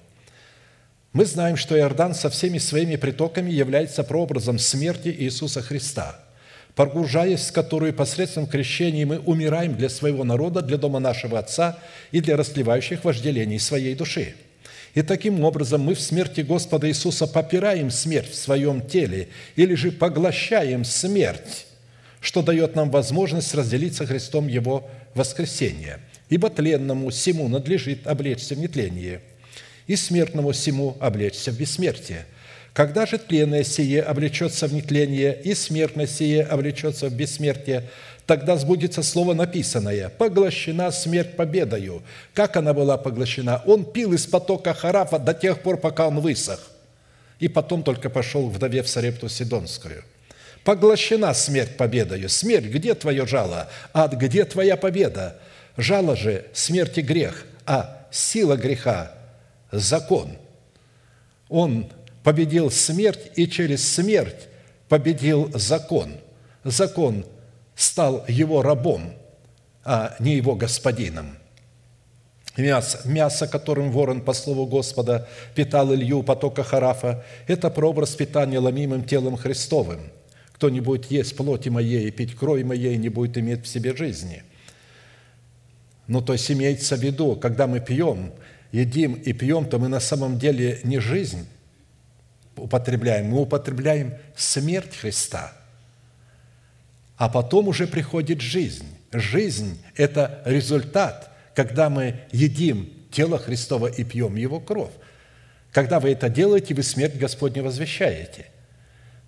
Мы знаем, что Иордан со всеми своими притоками является прообразом смерти Иисуса Христа, погружаясь в которую посредством крещения мы умираем для своего народа, для дома нашего Отца и для расливающих вожделений своей души. И таким образом мы в смерти Господа Иисуса попираем смерть в своем теле или же поглощаем смерть, что дает нам возможность разделиться Христом Его воскресения. Ибо тленному всему надлежит облечься в нетление, и смертному всему облечься в бессмертие. Когда же тленное сие облечется в нетление, и смертное сие облечется в бессмертие, тогда сбудется слово написанное «Поглощена смерть победою». Как она была поглощена? Он пил из потока Харафа до тех пор, пока он высох. И потом только пошел вдове в Сарепту Сидонскую – Поглощена смерть победою. Смерть, где твое жало? Ад, где твоя победа? Жало же смерти грех, а сила греха – закон. Он победил смерть и через смерть победил закон. Закон стал его рабом, а не его господином. Мясо, мясо, которым ворон, по слову Господа, питал Илью потока Харафа, это прообраз питания ломимым телом Христовым – кто не будет есть плоти моей и пить крови моей, не будет иметь в себе жизни. Ну, то есть имеется в виду, когда мы пьем, едим и пьем, то мы на самом деле не жизнь употребляем, мы употребляем смерть Христа. А потом уже приходит жизнь. Жизнь – это результат, когда мы едим тело Христова и пьем Его кровь. Когда вы это делаете, вы смерть Господню возвещаете –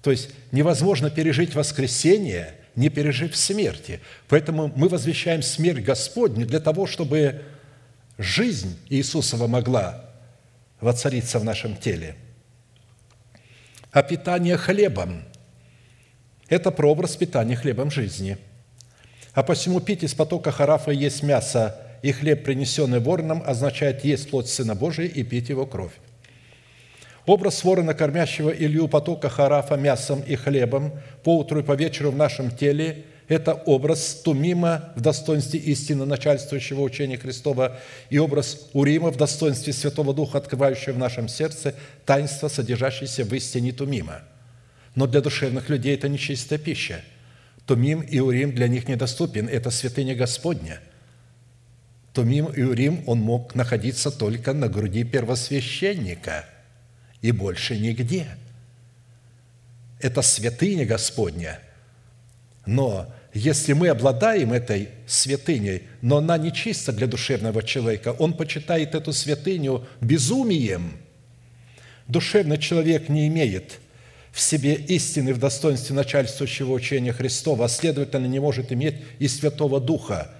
то есть невозможно пережить воскресение, не пережив смерти. Поэтому мы возвещаем смерть Господню для того, чтобы жизнь Иисусова могла воцариться в нашем теле. А питание хлебом – это прообраз питания хлебом жизни. А посему пить из потока Харафа есть мясо, и хлеб, принесенный вороном, означает есть плоть Сына Божия и пить Его кровь. Образ ворона, кормящего Илью потока Харафа мясом и хлебом по утру и по вечеру в нашем теле – это образ Тумима в достоинстве истины начальствующего учения Христова и образ Урима в достоинстве Святого Духа, открывающего в нашем сердце таинство, содержащееся в истине Тумима. Но для душевных людей это нечистая пища. Тумим и Урим для них недоступен, это святыня Господня. Тумим и Урим он мог находиться только на груди первосвященника – и больше нигде. Это святыня Господня. Но если мы обладаем этой святыней, но она не чиста для душевного человека, он почитает эту святыню безумием, Душевный человек не имеет в себе истины в достоинстве начальствующего учения Христова, а следовательно, не может иметь и Святого Духа,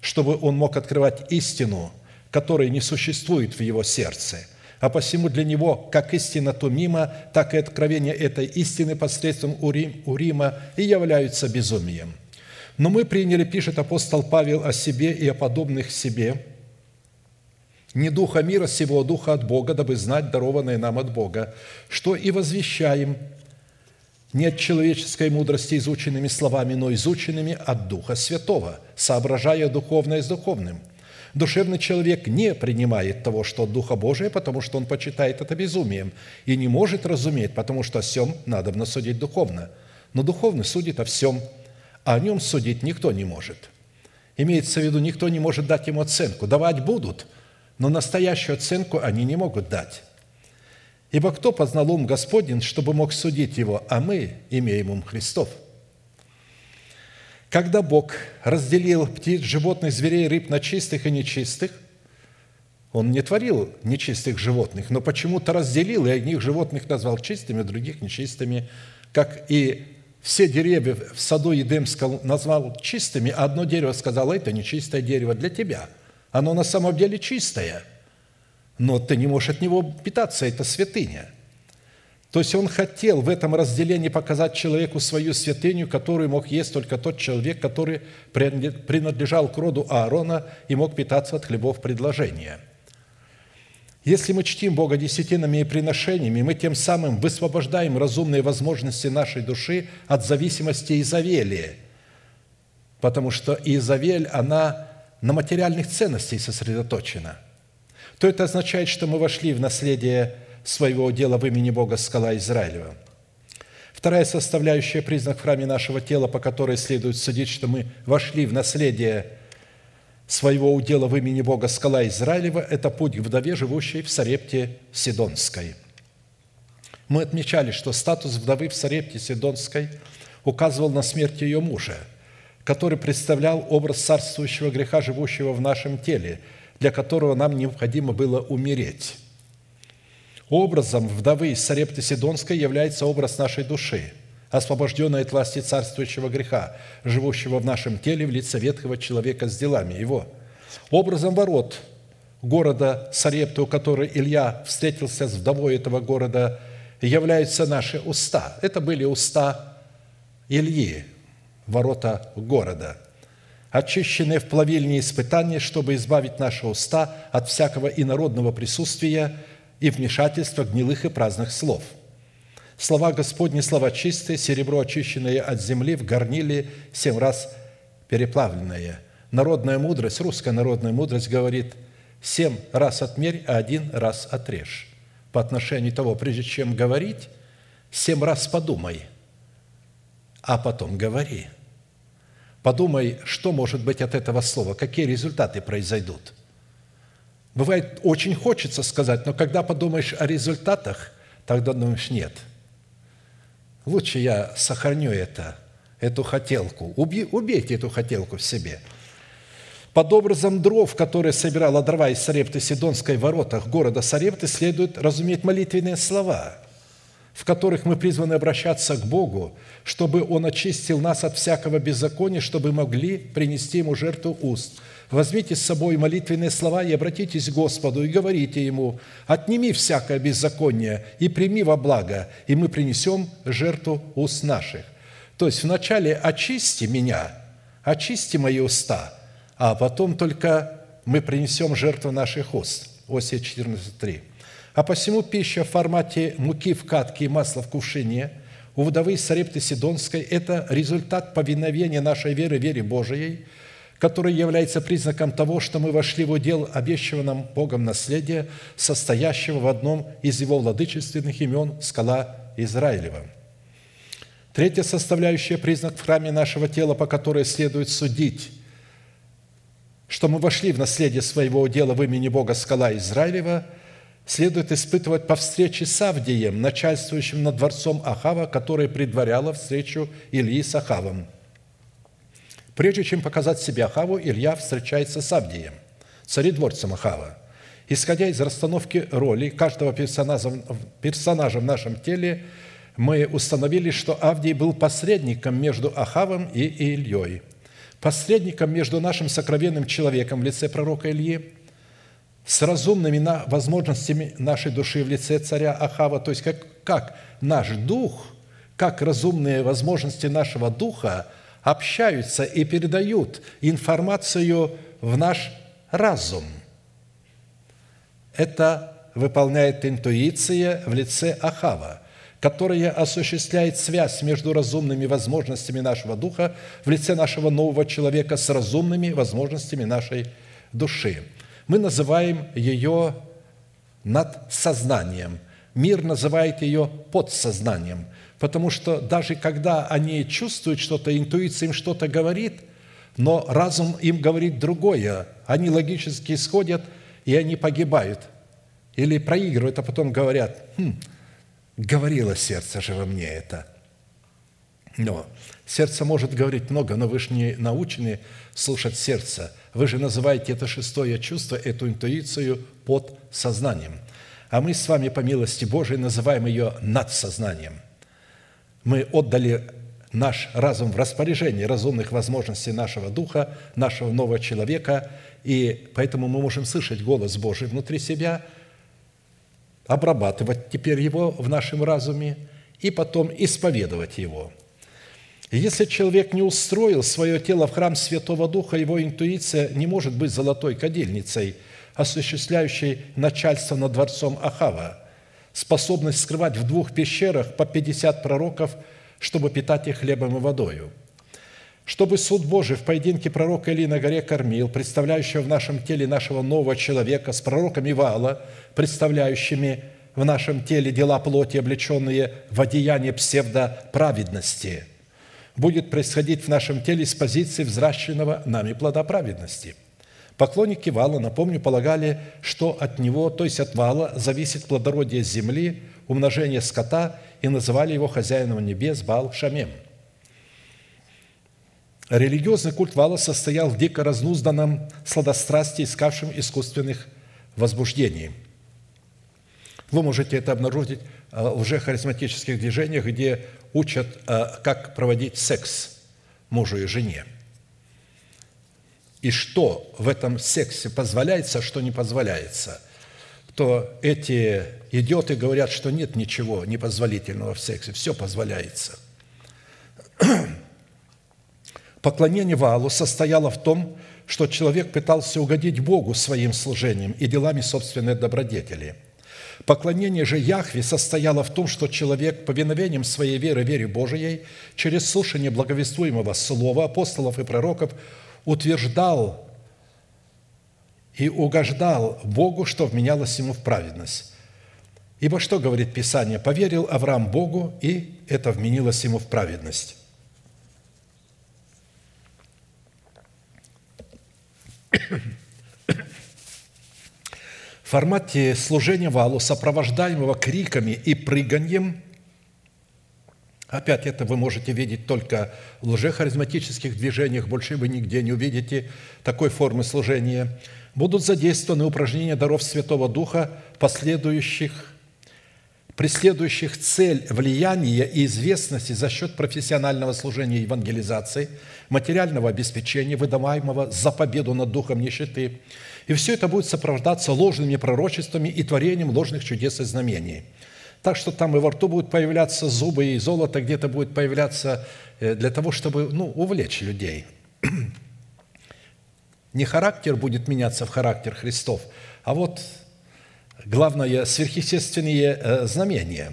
чтобы он мог открывать истину, которая не существует в его сердце – а посему для него как истина то мимо, так и откровение этой истины посредством Урима и являются безумием. Но мы приняли, пишет апостол Павел о себе и о подобных себе, не духа мира сего, а духа от Бога, дабы знать дарованное нам от Бога, что и возвещаем не от человеческой мудрости изученными словами, но изученными от Духа Святого, соображая духовное с духовным – Душевный человек не принимает того, что от Духа Божия, потому что он почитает это безумием и не может разуметь, потому что о всем надо судить духовно. Но духовный судит о всем, а о нем судить никто не может. Имеется в виду, никто не может дать ему оценку. Давать будут, но настоящую оценку они не могут дать. Ибо кто познал ум Господень, чтобы мог судить его, а мы имеем ум Христов – когда Бог разделил птиц, животных, зверей, рыб на чистых и нечистых, Он не творил нечистых животных, но почему-то разделил, и одних животных назвал чистыми, других нечистыми, как и все деревья в саду Едемском назвал чистыми, а одно дерево сказал, это нечистое дерево для тебя. Оно на самом деле чистое, но ты не можешь от него питаться, это святыня – то есть он хотел в этом разделении показать человеку свою святыню, которую мог есть только тот человек, который принадлежал к роду Аарона и мог питаться от хлебов предложения. Если мы чтим Бога десятинами и приношениями, мы тем самым высвобождаем разумные возможности нашей души от зависимости Изавелия, потому что Изавель, она на материальных ценностях сосредоточена. То это означает, что мы вошли в наследие своего дела в имени Бога скала Израилева. Вторая составляющая признак в храме нашего тела, по которой следует судить, что мы вошли в наследие своего удела в имени Бога скала Израилева, это путь к вдове, живущей в Сарепте Сидонской. Мы отмечали, что статус вдовы в Сарепте Сидонской указывал на смерть ее мужа, который представлял образ царствующего греха, живущего в нашем теле, для которого нам необходимо было умереть. Образом вдовы Сарепты Сидонской является образ нашей души, освобожденной от власти царствующего греха, живущего в нашем теле в лице ветхого человека с делами его. Образом ворот города Сарепты, у которой Илья встретился с вдовой этого города, являются наши уста. Это были уста Ильи, ворота города, очищенные в плавильне испытания, чтобы избавить наши уста от всякого инородного присутствия – и вмешательство гнилых и праздных слов. Слова Господни – слова чистые, серебро, очищенное от земли, в горниле семь раз переплавленное. Народная мудрость, русская народная мудрость говорит «семь раз отмерь, а один раз отрежь». По отношению того, прежде чем говорить, семь раз подумай, а потом говори. Подумай, что может быть от этого слова, какие результаты произойдут – Бывает, очень хочется сказать, но когда подумаешь о результатах, тогда думаешь, нет. Лучше я сохраню это, эту хотелку. Уби, убейте эту хотелку в себе. Под образом дров, которые собирала дрова из Сарепты Сидонской в воротах города Сарепты, следует разуметь молитвенные слова, в которых мы призваны обращаться к Богу, чтобы Он очистил нас от всякого беззакония, чтобы могли принести Ему жертву уст – Возьмите с собой молитвенные слова и обратитесь к Господу и говорите Ему, «Отними всякое беззаконие и прими во благо, и мы принесем жертву уст наших». То есть вначале очисти меня, очисти мои уста, а потом только мы принесем жертву наших уст. Осия 14.3. А посему пища в формате муки в катке и масла в кувшине у вдовы Сарепты Сидонской – это результат повиновения нашей веры, вере Божией – который является признаком того, что мы вошли в удел обещанного нам Богом наследия, состоящего в одном из его владычественных имен – скала Израилева. Третья составляющая – признак в храме нашего тела, по которой следует судить, что мы вошли в наследие своего удела в имени Бога скала Израилева, следует испытывать по встрече с Авдием, начальствующим над дворцом Ахава, который предваряла встречу Ильи с Ахавом – Прежде чем показать себя Ахаву, Илья встречается с Авдием, царедворцем Ахава. Исходя из расстановки роли каждого персонажа, персонажа в нашем теле, мы установили, что Авдий был посредником между Ахавом и Ильей, посредником между нашим сокровенным человеком в лице пророка Ильи, с разумными возможностями нашей души в лице царя Ахава, то есть как, как наш дух, как разумные возможности нашего духа общаются и передают информацию в наш разум. Это выполняет интуиция в лице Ахава, которая осуществляет связь между разумными возможностями нашего духа в лице нашего нового человека с разумными возможностями нашей души. Мы называем ее надсознанием. Мир называет ее подсознанием, потому что даже когда они чувствуют что-то, интуиция им что-то говорит, но разум им говорит другое. Они логически исходят, и они погибают. Или проигрывают, а потом говорят, хм, говорило сердце же во мне это. Но сердце может говорить много, но вы же не научены слушать сердце. Вы же называете это шестое чувство, эту интуицию под сознанием. А мы с вами, по милости Божией, называем ее надсознанием. Мы отдали наш разум в распоряжение разумных возможностей нашего духа, нашего нового человека, и поэтому мы можем слышать голос Божий внутри себя, обрабатывать теперь его в нашем разуме и потом исповедовать его. если человек не устроил свое тело в храм Святого Духа, его интуиция не может быть золотой кадильницей, осуществляющей начальство над дворцом Ахава, способность скрывать в двух пещерах по 50 пророков – чтобы питать их хлебом и водою. Чтобы суд Божий в поединке пророка Илии на горе кормил, представляющего в нашем теле нашего нового человека, с пророками Вала, представляющими в нашем теле дела плоти, облеченные в одеяние псевдоправедности, будет происходить в нашем теле с позиции взращенного нами плода праведности. Поклонники Вала, напомню, полагали, что от него, то есть от Вала, зависит плодородие земли, умножение скота и называли его хозяином небес Бал Шамем. Религиозный культ Вала состоял в дико разнузданном сладострастии, искавшем искусственных возбуждений. Вы можете это обнаружить э, в лжехаризматических движениях, где учат, э, как проводить секс мужу и жене. И что в этом сексе позволяется, а что не позволяется – то эти идиоты говорят, что нет ничего непозволительного в сексе, все позволяется. Поклонение Валу состояло в том, что человек пытался угодить Богу своим служением и делами собственной добродетели. Поклонение же Яхве состояло в том, что человек повиновением своей веры, вере Божией, через слушание благовествуемого слова апостолов и пророков утверждал и угождал Богу, что вменялось ему в праведность. Ибо что говорит Писание? «Поверил Авраам Богу, и это вменилось ему в праведность». В формате служения валу, сопровождаемого криками и прыганием, опять это вы можете видеть только в лжехаризматических движениях, больше вы нигде не увидите такой формы служения – будут задействованы упражнения даров Святого Духа, последующих, преследующих цель влияния и известности за счет профессионального служения евангелизации, материального обеспечения, выдаваемого за победу над духом нищеты. И все это будет сопровождаться ложными пророчествами и творением ложных чудес и знамений. Так что там и во рту будут появляться зубы, и золото где-то будет появляться э, для того, чтобы ну, увлечь людей – не характер будет меняться в характер Христов, а вот главное – сверхъестественные э, знамения.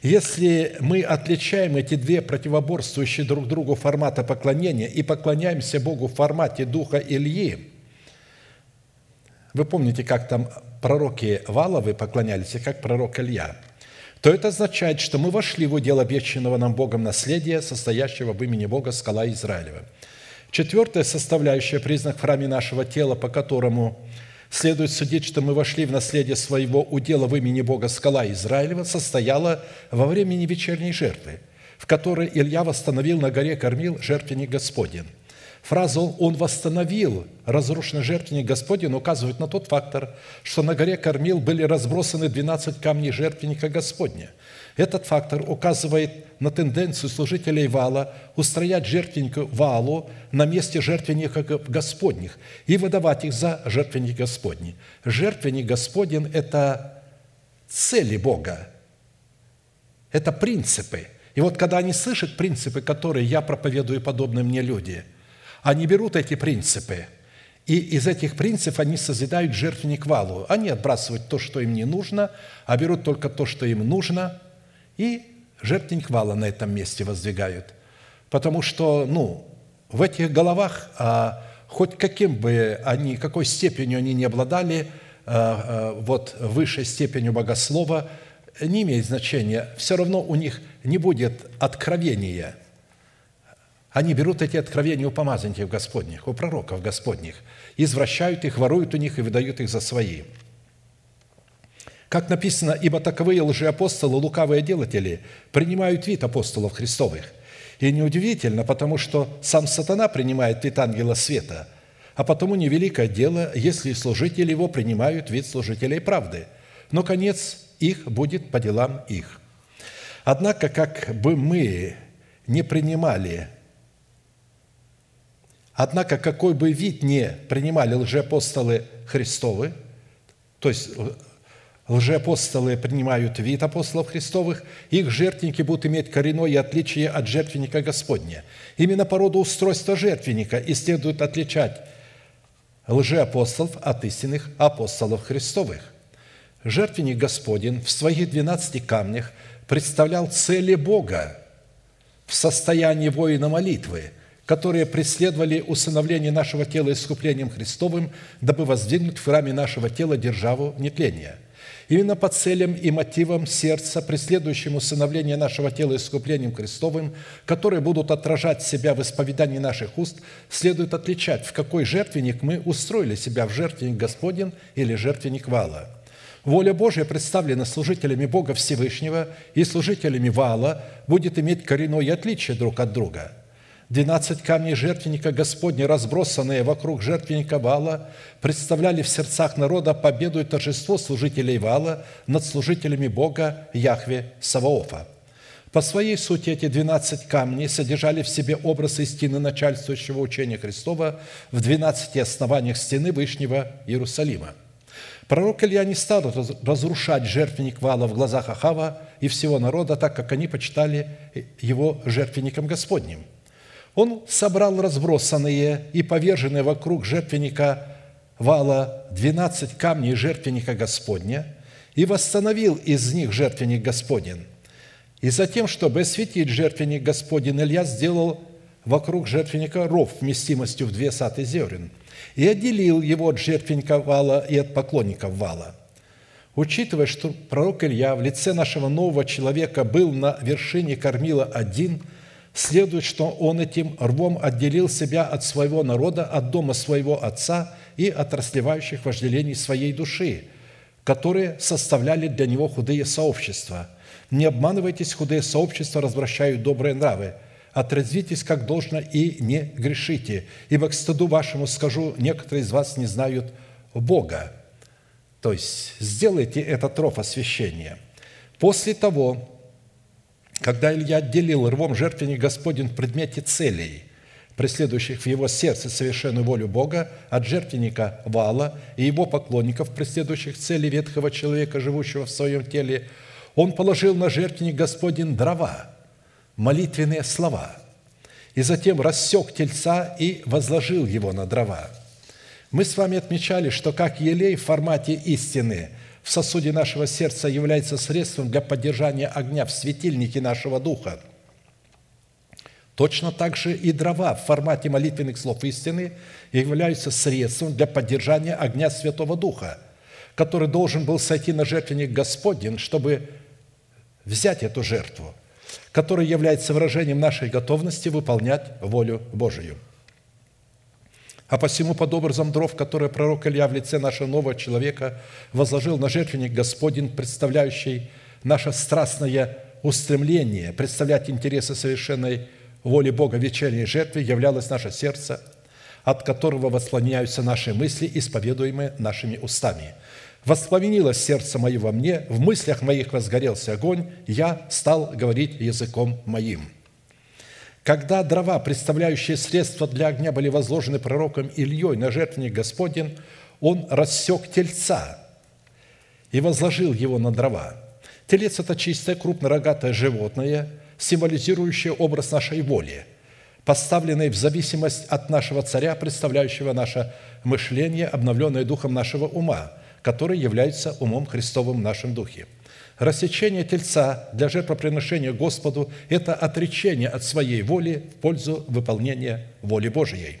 Если мы отличаем эти две противоборствующие друг другу формата поклонения и поклоняемся Богу в формате Духа Ильи, вы помните, как там пророки Валовы поклонялись и как пророк Илья, то это означает, что мы вошли в удел обещанного нам Богом наследия, состоящего в имени Бога скала Израилева – Четвертая составляющая, признак в храме нашего тела, по которому следует судить, что мы вошли в наследие своего удела в имени Бога скала Израилева, состояла во времени вечерней жертвы, в которой Илья восстановил на горе кормил жертвенник Господень. Фраза «Он восстановил разрушенный жертвенник Господень» указывает на тот фактор, что на горе Кормил были разбросаны 12 камней жертвенника Господня. Этот фактор указывает на тенденцию служителей Вала устроять жертвенник Валу на месте жертвенника Господних и выдавать их за жертвенник Господний. Жертвенник Господень – это цели Бога, это принципы. И вот когда они слышат принципы, которые я проповедую подобные мне люди, они берут эти принципы, и из этих принципов они созидают жертвенник валу. Они отбрасывают то, что им не нужно, а берут только то, что им нужно, и жертвенник вала на этом месте воздвигают. Потому что, ну, в этих головах, а, хоть каким бы они, какой степенью они не обладали, а, а, вот высшей степенью богослова, не имеет значения. Все равно у них не будет откровения. Они берут эти откровения у помазанников Господних, у пророков Господних, извращают их, воруют у них и выдают их за свои – как написано, «Ибо таковые лжеапостолы, лукавые делатели, принимают вид апостолов Христовых». И неудивительно, потому что сам сатана принимает вид ангела света, а потому невеликое дело, если служители его принимают вид служителей правды. Но конец их будет по делам их. Однако, как бы мы не принимали Однако, какой бы вид не принимали лжеапостолы Христовы, то есть лжеапостолы принимают вид апостолов Христовых, их жертвенники будут иметь коренное отличие от жертвенника Господня. Именно по роду устройства жертвенника и следует отличать лжеапостолов от истинных апостолов Христовых. Жертвенник Господень в своих двенадцати камнях представлял цели Бога в состоянии воина молитвы, которые преследовали усыновление нашего тела искуплением Христовым, дабы воздвигнуть в храме нашего тела державу нетления – Именно по целям и мотивам сердца, преследующим усыновление нашего тела искуплением Христовым, которые будут отражать себя в исповедании наших уст, следует отличать, в какой жертвенник мы устроили себя, в жертвенник Господень или жертвенник Вала. Воля Божья, представлена служителями Бога Всевышнего и служителями Вала, будет иметь коренное отличие друг от друга – Двенадцать камней жертвенника Господня, разбросанные вокруг жертвенника Вала, представляли в сердцах народа победу и торжество служителей Вала над служителями Бога Яхве Саваофа. По своей сути эти двенадцать камней содержали в себе образ истины начальствующего учения Христова в двенадцати основаниях стены Вышнего Иерусалима. Пророк Илья не стал разрушать жертвенник Вала в глазах Ахава и всего народа, так как они почитали его жертвенником Господним – он собрал разбросанные и поверженные вокруг жертвенника вала двенадцать камней жертвенника Господня и восстановил из них жертвенник Господень. И затем, чтобы осветить жертвенник Господень, Илья сделал вокруг жертвенника ров вместимостью в две саты зерен и отделил его от жертвенника вала и от поклонников вала. Учитывая, что пророк Илья в лице нашего нового человека был на вершине кормила один – следует, что он этим рвом отделил себя от своего народа, от дома своего отца и от расливающих вожделений своей души, которые составляли для него худые сообщества. Не обманывайтесь, худые сообщества развращают добрые нравы. Отрезвитесь, как должно, и не грешите, ибо к стыду вашему скажу, некоторые из вас не знают Бога. То есть сделайте этот ров освящения. После того, когда Илья отделил рвом жертвенник Господень в предмете целей, преследующих в его сердце совершенную волю Бога, от жертвенника Вала и его поклонников, преследующих цели ветхого человека, живущего в своем теле, он положил на жертвенник Господень дрова, молитвенные слова, и затем рассек тельца и возложил его на дрова. Мы с вами отмечали, что как елей в формате истины – в сосуде нашего сердца является средством для поддержания огня в светильнике нашего духа. Точно так же и дрова в формате молитвенных слов истины являются средством для поддержания огня Святого Духа, который должен был сойти на жертвенник Господень, чтобы взять эту жертву, которая является выражением нашей готовности выполнять волю Божию – а посему под образом дров, которые пророк Илья в лице нашего нового человека возложил на жертвенник Господень, представляющий наше страстное устремление представлять интересы совершенной воли Бога в вечерней жертве являлось наше сердце, от которого воспламеняются наши мысли, исповедуемые нашими устами. Воспламенилось сердце мое во мне, в мыслях моих возгорелся огонь, я стал говорить языком моим». Когда дрова, представляющие средства для огня, были возложены пророком Ильей на жертвенник Господень, он рассек тельца и возложил его на дрова. Телец – это чистое крупнорогатое животное, символизирующее образ нашей воли, поставленной в зависимость от нашего царя, представляющего наше мышление, обновленное духом нашего ума, который является умом Христовым в нашем духе – Рассечение тельца для жертвоприношения Господу – это отречение от своей воли в пользу выполнения воли Божией.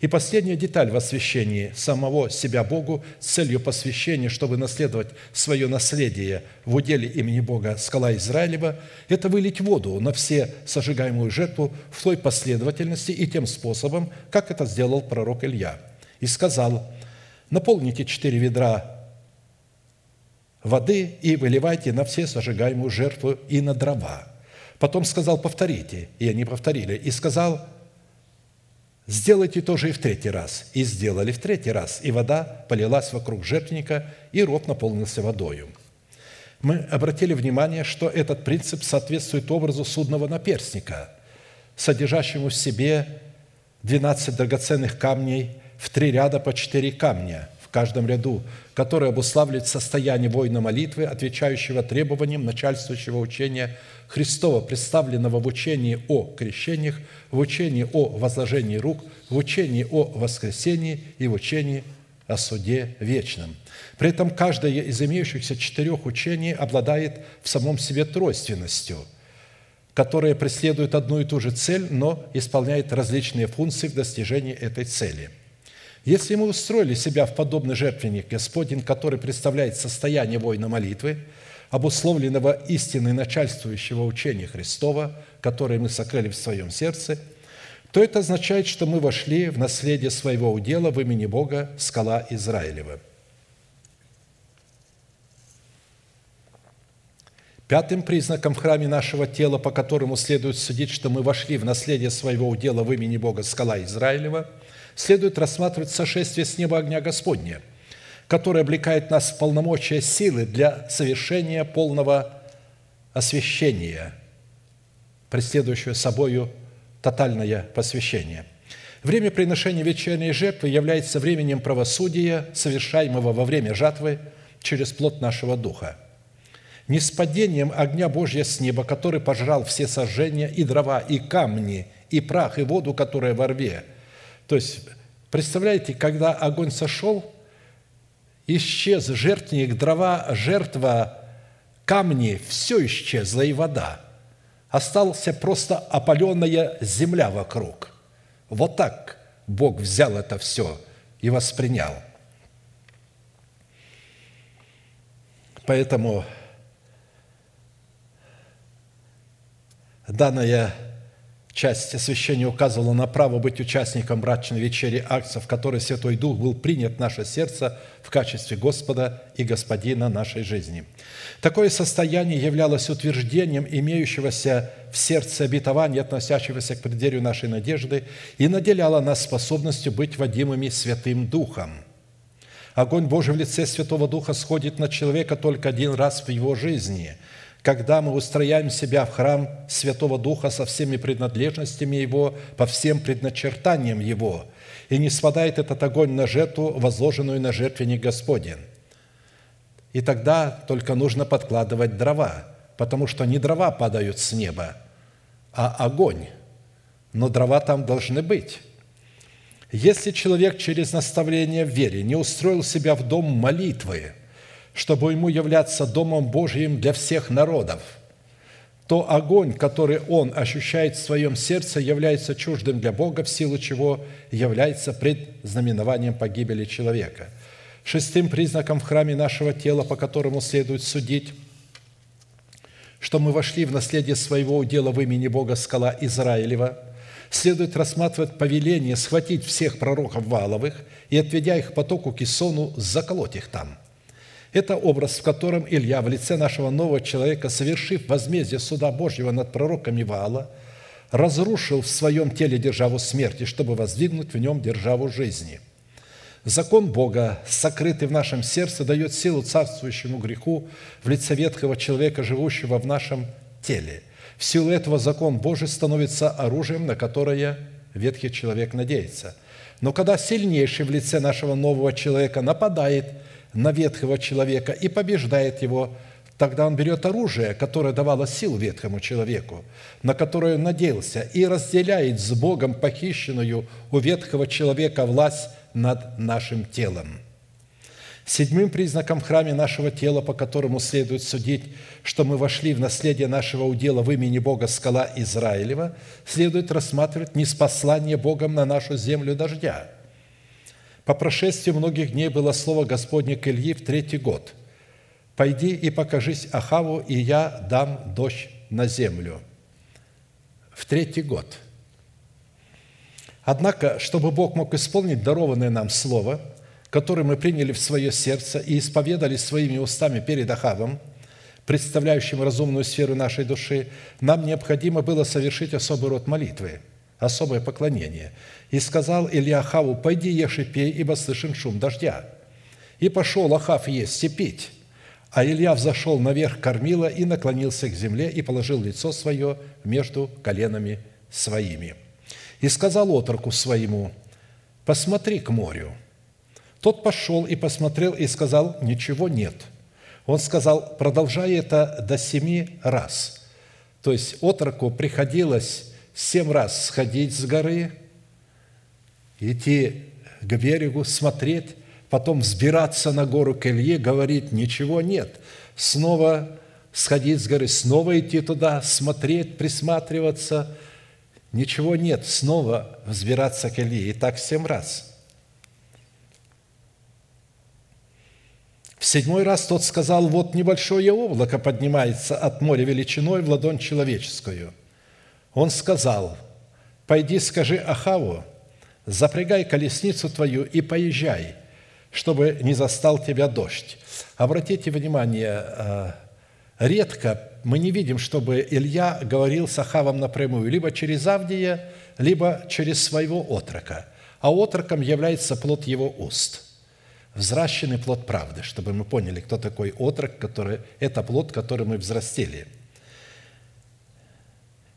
И последняя деталь в освящении самого себя Богу с целью посвящения, чтобы наследовать свое наследие в уделе имени Бога скала Израилева, это вылить воду на все сожигаемую жертву в той последовательности и тем способом, как это сделал пророк Илья. И сказал, наполните четыре ведра воды и выливайте на все сожигаемую жертву и на дрова. Потом сказал, повторите, и они повторили. И сказал, сделайте тоже и в третий раз. И сделали в третий раз. И вода полилась вокруг жертвенника, и ров наполнился водою. Мы обратили внимание, что этот принцип соответствует образу судного наперстника, содержащему в себе 12 драгоценных камней в три ряда по четыре камня – каждом ряду, который обуславливает состояние воина молитвы, отвечающего требованиям начальствующего учения Христова, представленного в учении о крещениях, в учении о возложении рук, в учении о воскресении и в учении о суде вечном. При этом каждое из имеющихся четырех учений обладает в самом себе тройственностью, которая преследует одну и ту же цель, но исполняет различные функции в достижении этой цели – если мы устроили себя в подобный жертвенник Господень, который представляет состояние воина молитвы, обусловленного истиной начальствующего учения Христова, которое мы сокрыли в своем сердце, то это означает, что мы вошли в наследие своего удела в имени Бога, скала Израилева. Пятым признаком в храме нашего тела, по которому следует судить, что мы вошли в наследие своего удела в имени Бога, скала Израилева – следует рассматривать сошествие с неба огня Господня, которое облекает нас в полномочия силы для совершения полного освящения, преследующего собою тотальное посвящение. Время приношения вечерней жертвы является временем правосудия, совершаемого во время жатвы через плод нашего духа. Не с падением огня Божья с неба, который пожрал все сожжения и дрова, и камни, и прах, и воду, которая во рве – то есть, представляете, когда огонь сошел, исчез жертвенник, дрова, жертва, камни, все исчезло, и вода. Остался просто опаленная земля вокруг. Вот так Бог взял это все и воспринял. Поэтому данная часть освящения указывала на право быть участником брачной вечери акция, в которой Святой Дух был принят в наше сердце в качестве Господа и Господина нашей жизни. Такое состояние являлось утверждением имеющегося в сердце обетования, относящегося к преддверию нашей надежды, и наделяло нас способностью быть водимыми Святым Духом. Огонь Божий в лице Святого Духа сходит на человека только один раз в его жизни – когда мы устрояем себя в храм Святого Духа со всеми принадлежностями Его, по всем предначертаниям Его, и не спадает этот огонь на жертву, возложенную на жертвенник Господень. И тогда только нужно подкладывать дрова, потому что не дрова падают с неба, а огонь. Но дрова там должны быть. Если человек через наставление в вере не устроил себя в дом молитвы – чтобы ему являться Домом Божьим для всех народов, то огонь, который он ощущает в своем сердце, является чуждым для Бога, в силу чего является предзнаменованием погибели человека. Шестым признаком в храме нашего тела, по которому следует судить, что мы вошли в наследие своего удела в имени Бога скала Израилева, следует рассматривать повеление схватить всех пророков Валовых и, отведя их потоку Кисону, заколоть их там – это образ, в котором Илья в лице нашего нового человека, совершив возмездие суда Божьего над пророками Ваала, разрушил в своем теле державу смерти, чтобы воздвигнуть в нем державу жизни. Закон Бога, сокрытый в нашем сердце, дает силу царствующему греху в лице ветхого человека, живущего в нашем теле. В силу этого закон Божий становится оружием, на которое ветхий человек надеется. Но когда сильнейший в лице нашего нового человека нападает на ветхого человека и побеждает его, Тогда он берет оружие, которое давало силу ветхому человеку, на которое он надеялся, и разделяет с Богом похищенную у ветхого человека власть над нашим телом. Седьмым признаком в храме нашего тела, по которому следует судить, что мы вошли в наследие нашего удела в имени Бога скала Израилева, следует рассматривать неспослание Богом на нашу землю дождя. По прошествии многих дней было слово Господне к Ильи в третий год – «Пойди и покажись Ахаву, и я дам дождь на землю». В третий год. Однако, чтобы Бог мог исполнить дарованное нам Слово, которое мы приняли в свое сердце и исповедали своими устами перед Ахавом, представляющим разумную сферу нашей души, нам необходимо было совершить особый род молитвы, особое поклонение. «И сказал Илья Ахаву, пойди ешь и пей, ибо слышен шум дождя». И пошел Ахав есть и пить, а Илья взошел наверх кормила и наклонился к земле и положил лицо свое между коленами своими. И сказал отроку своему, «Посмотри к морю». Тот пошел и посмотрел и сказал, «Ничего нет». Он сказал, «Продолжай это до семи раз». То есть отроку приходилось семь раз сходить с горы, идти к берегу, смотреть, потом взбираться на гору к Илье, говорит, ничего нет. Снова сходить с горы, снова идти туда, смотреть, присматриваться. Ничего нет. Снова взбираться к Илье. И так семь раз. В седьмой раз тот сказал, вот небольшое облако поднимается от моря величиной в ладонь человеческую. Он сказал, пойди скажи Ахаву, запрягай колесницу твою и поезжай – чтобы не застал тебя дождь. Обратите внимание, э, редко мы не видим, чтобы Илья говорил с Ахавом напрямую, либо через Авдия, либо через своего отрока. А отроком является плод его уст. Взращенный плод правды, чтобы мы поняли, кто такой отрок, который, это плод, который мы взрастили.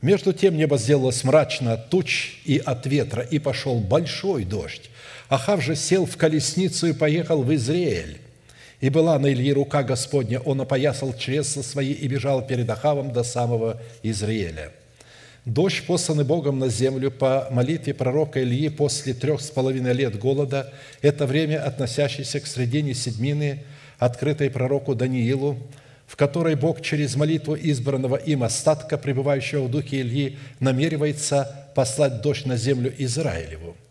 Между тем небо сделалось мрачно от туч и от ветра, и пошел большой дождь, Ахав же сел в колесницу и поехал в Израиль. И была на Илье рука Господня, он опоясал чресла свои и бежал перед Ахавом до самого Израиля. Дождь, посланный Богом на землю по молитве пророка Ильи после трех с половиной лет голода, это время, относящееся к средине седьмины, открытой пророку Даниилу, в которой Бог через молитву избранного им остатка, пребывающего в духе Ильи, намеревается послать дождь на землю Израилеву –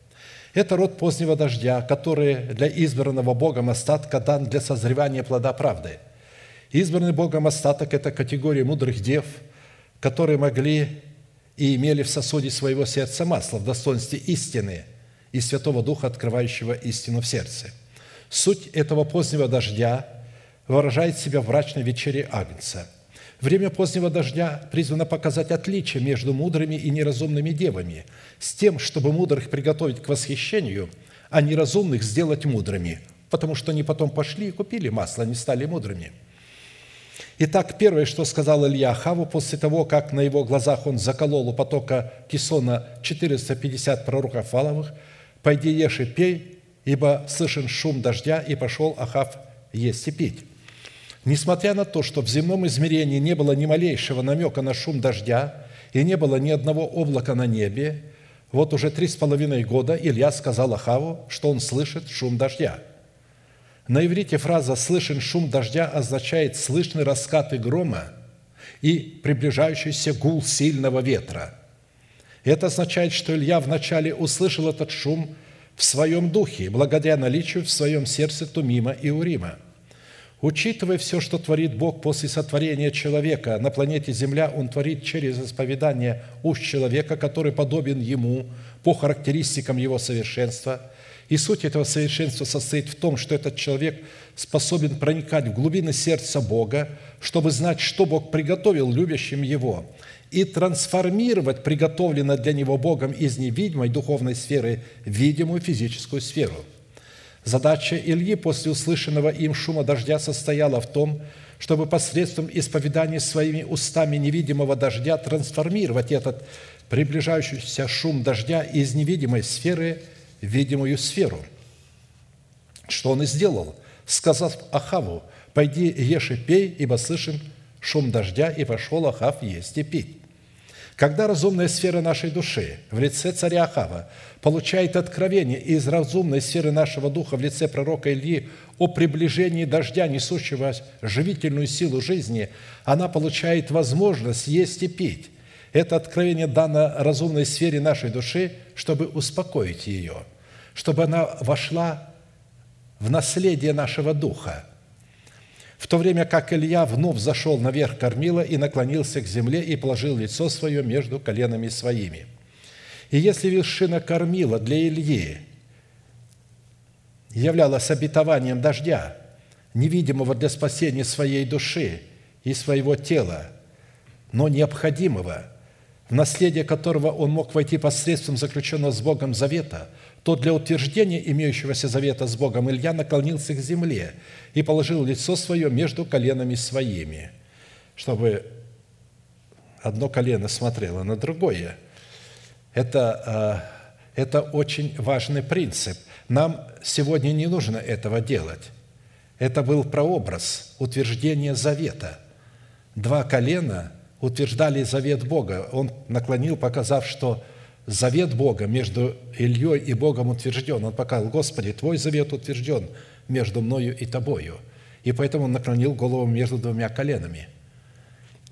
это род позднего дождя, который для избранного Богом остатка дан для созревания плода правды. Избранный Богом остаток – это категория мудрых дев, которые могли и имели в сосуде своего сердца масло в достоинстве истины и Святого Духа, открывающего истину в сердце. Суть этого позднего дождя выражает себя в брачной вечере Агнца – Время позднего дождя призвано показать отличие между мудрыми и неразумными девами, с тем, чтобы мудрых приготовить к восхищению, а неразумных сделать мудрыми, потому что они потом пошли и купили масло, они стали мудрыми. Итак, первое, что сказал Илья Ахаву после того, как на его глазах он заколол у потока Кисона 450 пророков Валовых, «Пойди ешь и пей, ибо слышен шум дождя, и пошел Ахав есть и пить». Несмотря на то, что в земном измерении не было ни малейшего намека на шум дождя и не было ни одного облака на небе, вот уже три с половиной года Илья сказал Ахаву, что он слышит шум дождя. На иврите фраза «слышен шум дождя» означает «слышны раскаты грома» и приближающийся гул сильного ветра. Это означает, что Илья вначале услышал этот шум в своем духе, благодаря наличию в своем сердце Тумима и Урима – Учитывая все, что творит Бог после сотворения человека на планете Земля, Он творит через исповедание уж человека, который подобен Ему по характеристикам Его совершенства. И суть этого совершенства состоит в том, что этот человек способен проникать в глубины сердца Бога, чтобы знать, что Бог приготовил любящим Его, и трансформировать приготовленное для него Богом из невидимой духовной сферы в видимую физическую сферу. Задача Ильи после услышанного им шума дождя состояла в том, чтобы посредством исповедания своими устами невидимого дождя трансформировать этот приближающийся шум дождя из невидимой сферы в видимую сферу. Что он и сделал, сказав Ахаву, «Пойди, ешь и пей, ибо слышим шум дождя, и пошел Ахав есть и пить». Когда разумная сфера нашей души в лице царя Ахава получает откровение из разумной сферы нашего духа в лице пророка Ильи о приближении дождя, несущего живительную силу жизни, она получает возможность есть и пить. Это откровение дано разумной сфере нашей души, чтобы успокоить ее, чтобы она вошла в наследие нашего духа – в то время как Илья вновь зашел наверх кормила и наклонился к земле и положил лицо свое между коленами своими. И если вершина кормила для Ильи являлась обетованием дождя, невидимого для спасения своей души и своего тела, но необходимого, в наследие которого он мог войти посредством заключенного с Богом завета – то для утверждения имеющегося завета с Богом Илья наклонился к земле и положил лицо свое между коленами своими, чтобы одно колено смотрело на другое. Это, а, это очень важный принцип. Нам сегодня не нужно этого делать. Это был прообраз утверждения завета. Два колена утверждали завет Бога. Он наклонил, показав, что завет Бога между Ильей и Богом утвержден. Он показал, Господи, Твой завет утвержден между мною и Тобою. И поэтому он наклонил голову между двумя коленами.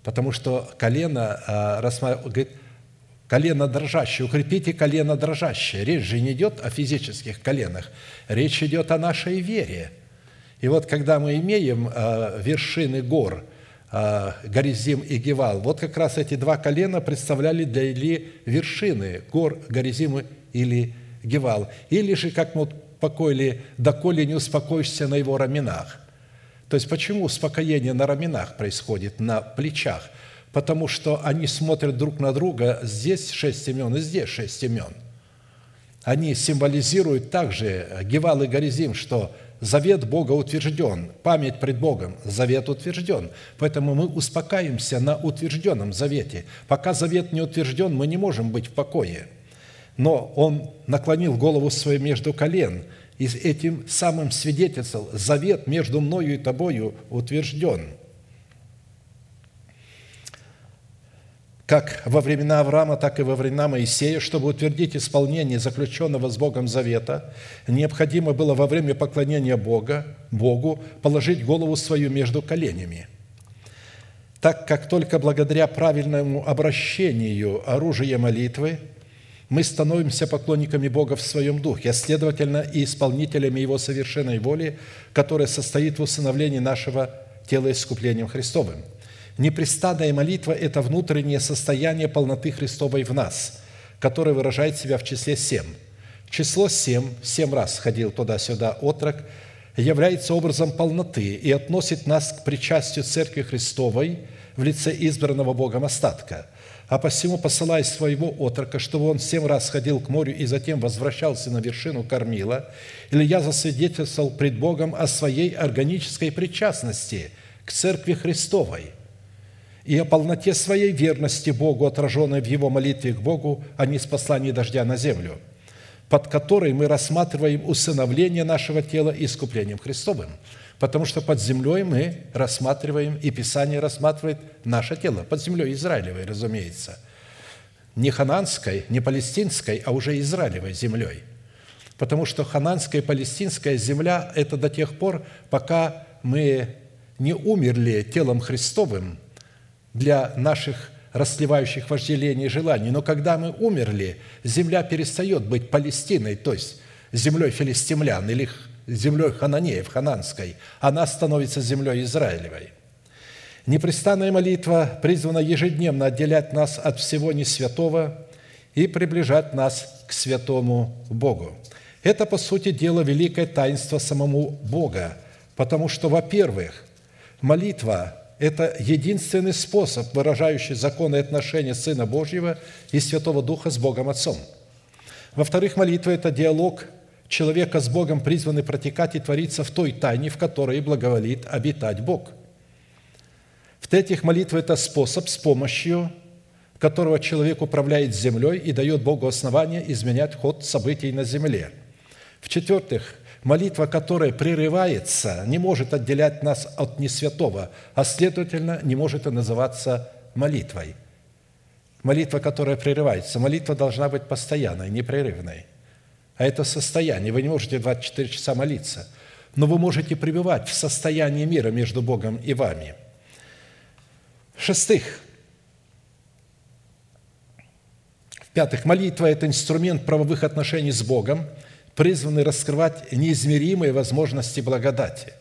Потому что колено, а, говорит, колено дрожащее, укрепите колено дрожащее. Речь же не идет о физических коленах, речь идет о нашей вере. И вот когда мы имеем а, вершины гор – Горизим и Гевал. Вот как раз эти два колена представляли для Ильи вершины гор Горизим или Гевал. Или же, как мы покоили, доколе не успокоишься на его раменах. То есть почему успокоение на раменах происходит, на плечах? Потому что они смотрят друг на друга, здесь шесть имен и здесь шесть имен. Они символизируют также Гевал и Горизим, что Завет Бога утвержден, память пред Богом, завет утвержден. Поэтому мы успокаиваемся на утвержденном завете. Пока завет не утвержден, мы не можем быть в покое. Но он наклонил голову свою между колен, и этим самым свидетельствовал, завет между мною и тобою утвержден – как во времена Авраама, так и во времена Моисея, чтобы утвердить исполнение заключенного с Богом завета, необходимо было во время поклонения Бога, Богу положить голову свою между коленями. Так как только благодаря правильному обращению оружия молитвы мы становимся поклонниками Бога в своем духе, а следовательно и исполнителями Его совершенной воли, которая состоит в усыновлении нашего тела искуплением Христовым – Непрестанная молитва – это внутреннее состояние полноты Христовой в нас, которое выражает себя в числе семь. Число семь, семь раз ходил туда-сюда отрок, является образом полноты и относит нас к причастию Церкви Христовой в лице избранного Богом остатка. А посему, посылая своего отрока, чтобы он семь раз ходил к морю и затем возвращался на вершину кормила, или я засвидетельствовал пред Богом о своей органической причастности к Церкви Христовой – и о полноте своей верности Богу, отраженной в Его молитве к Богу, а не с послания дождя на землю, под которой мы рассматриваем усыновление нашего тела искуплением Христовым. Потому что под землей мы рассматриваем, и Писание рассматривает наше тело, под землей Израилевой, разумеется. Не хананской, не палестинской, а уже Израилевой землей. Потому что хананская и палестинская земля – это до тех пор, пока мы не умерли телом Христовым – для наших расливающих вожделений и желаний. Но когда мы умерли, земля перестает быть Палестиной, то есть землей филистимлян или землей хананеев, хананской. Она становится землей Израилевой. Непрестанная молитва призвана ежедневно отделять нас от всего несвятого и приближать нас к святому Богу. Это, по сути дела, великое таинство самому Бога, потому что, во-первых, молитва это единственный способ, выражающий законы отношения Сына Божьего и Святого Духа с Богом Отцом. Во-вторых, молитва – это диалог человека с Богом, призванный протекать и твориться в той тайне, в которой благоволит обитать Бог. В-третьих, молитва – это способ, с помощью которого человек управляет землей и дает Богу основание изменять ход событий на земле. В-четвертых, молитва, которая прерывается, не может отделять нас от несвятого, а следовательно, не может и называться молитвой. Молитва, которая прерывается, молитва должна быть постоянной, непрерывной. А это состояние. Вы не можете 24 часа молиться, но вы можете пребывать в состоянии мира между Богом и вами. В-шестых, в-пятых, молитва – это инструмент правовых отношений с Богом – призваны раскрывать неизмеримые возможности благодати.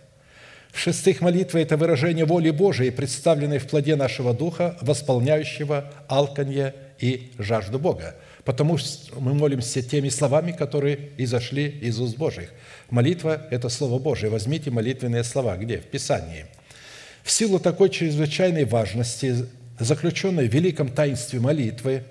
В-шестых, молитва – это выражение воли Божией, представленной в плоде нашего духа, восполняющего алканье и жажду Бога. Потому что мы молимся теми словами, которые изошли из уст Божьих. Молитва – это Слово Божие. Возьмите молитвенные слова. Где? В Писании. В силу такой чрезвычайной важности, заключенной в великом таинстве молитвы,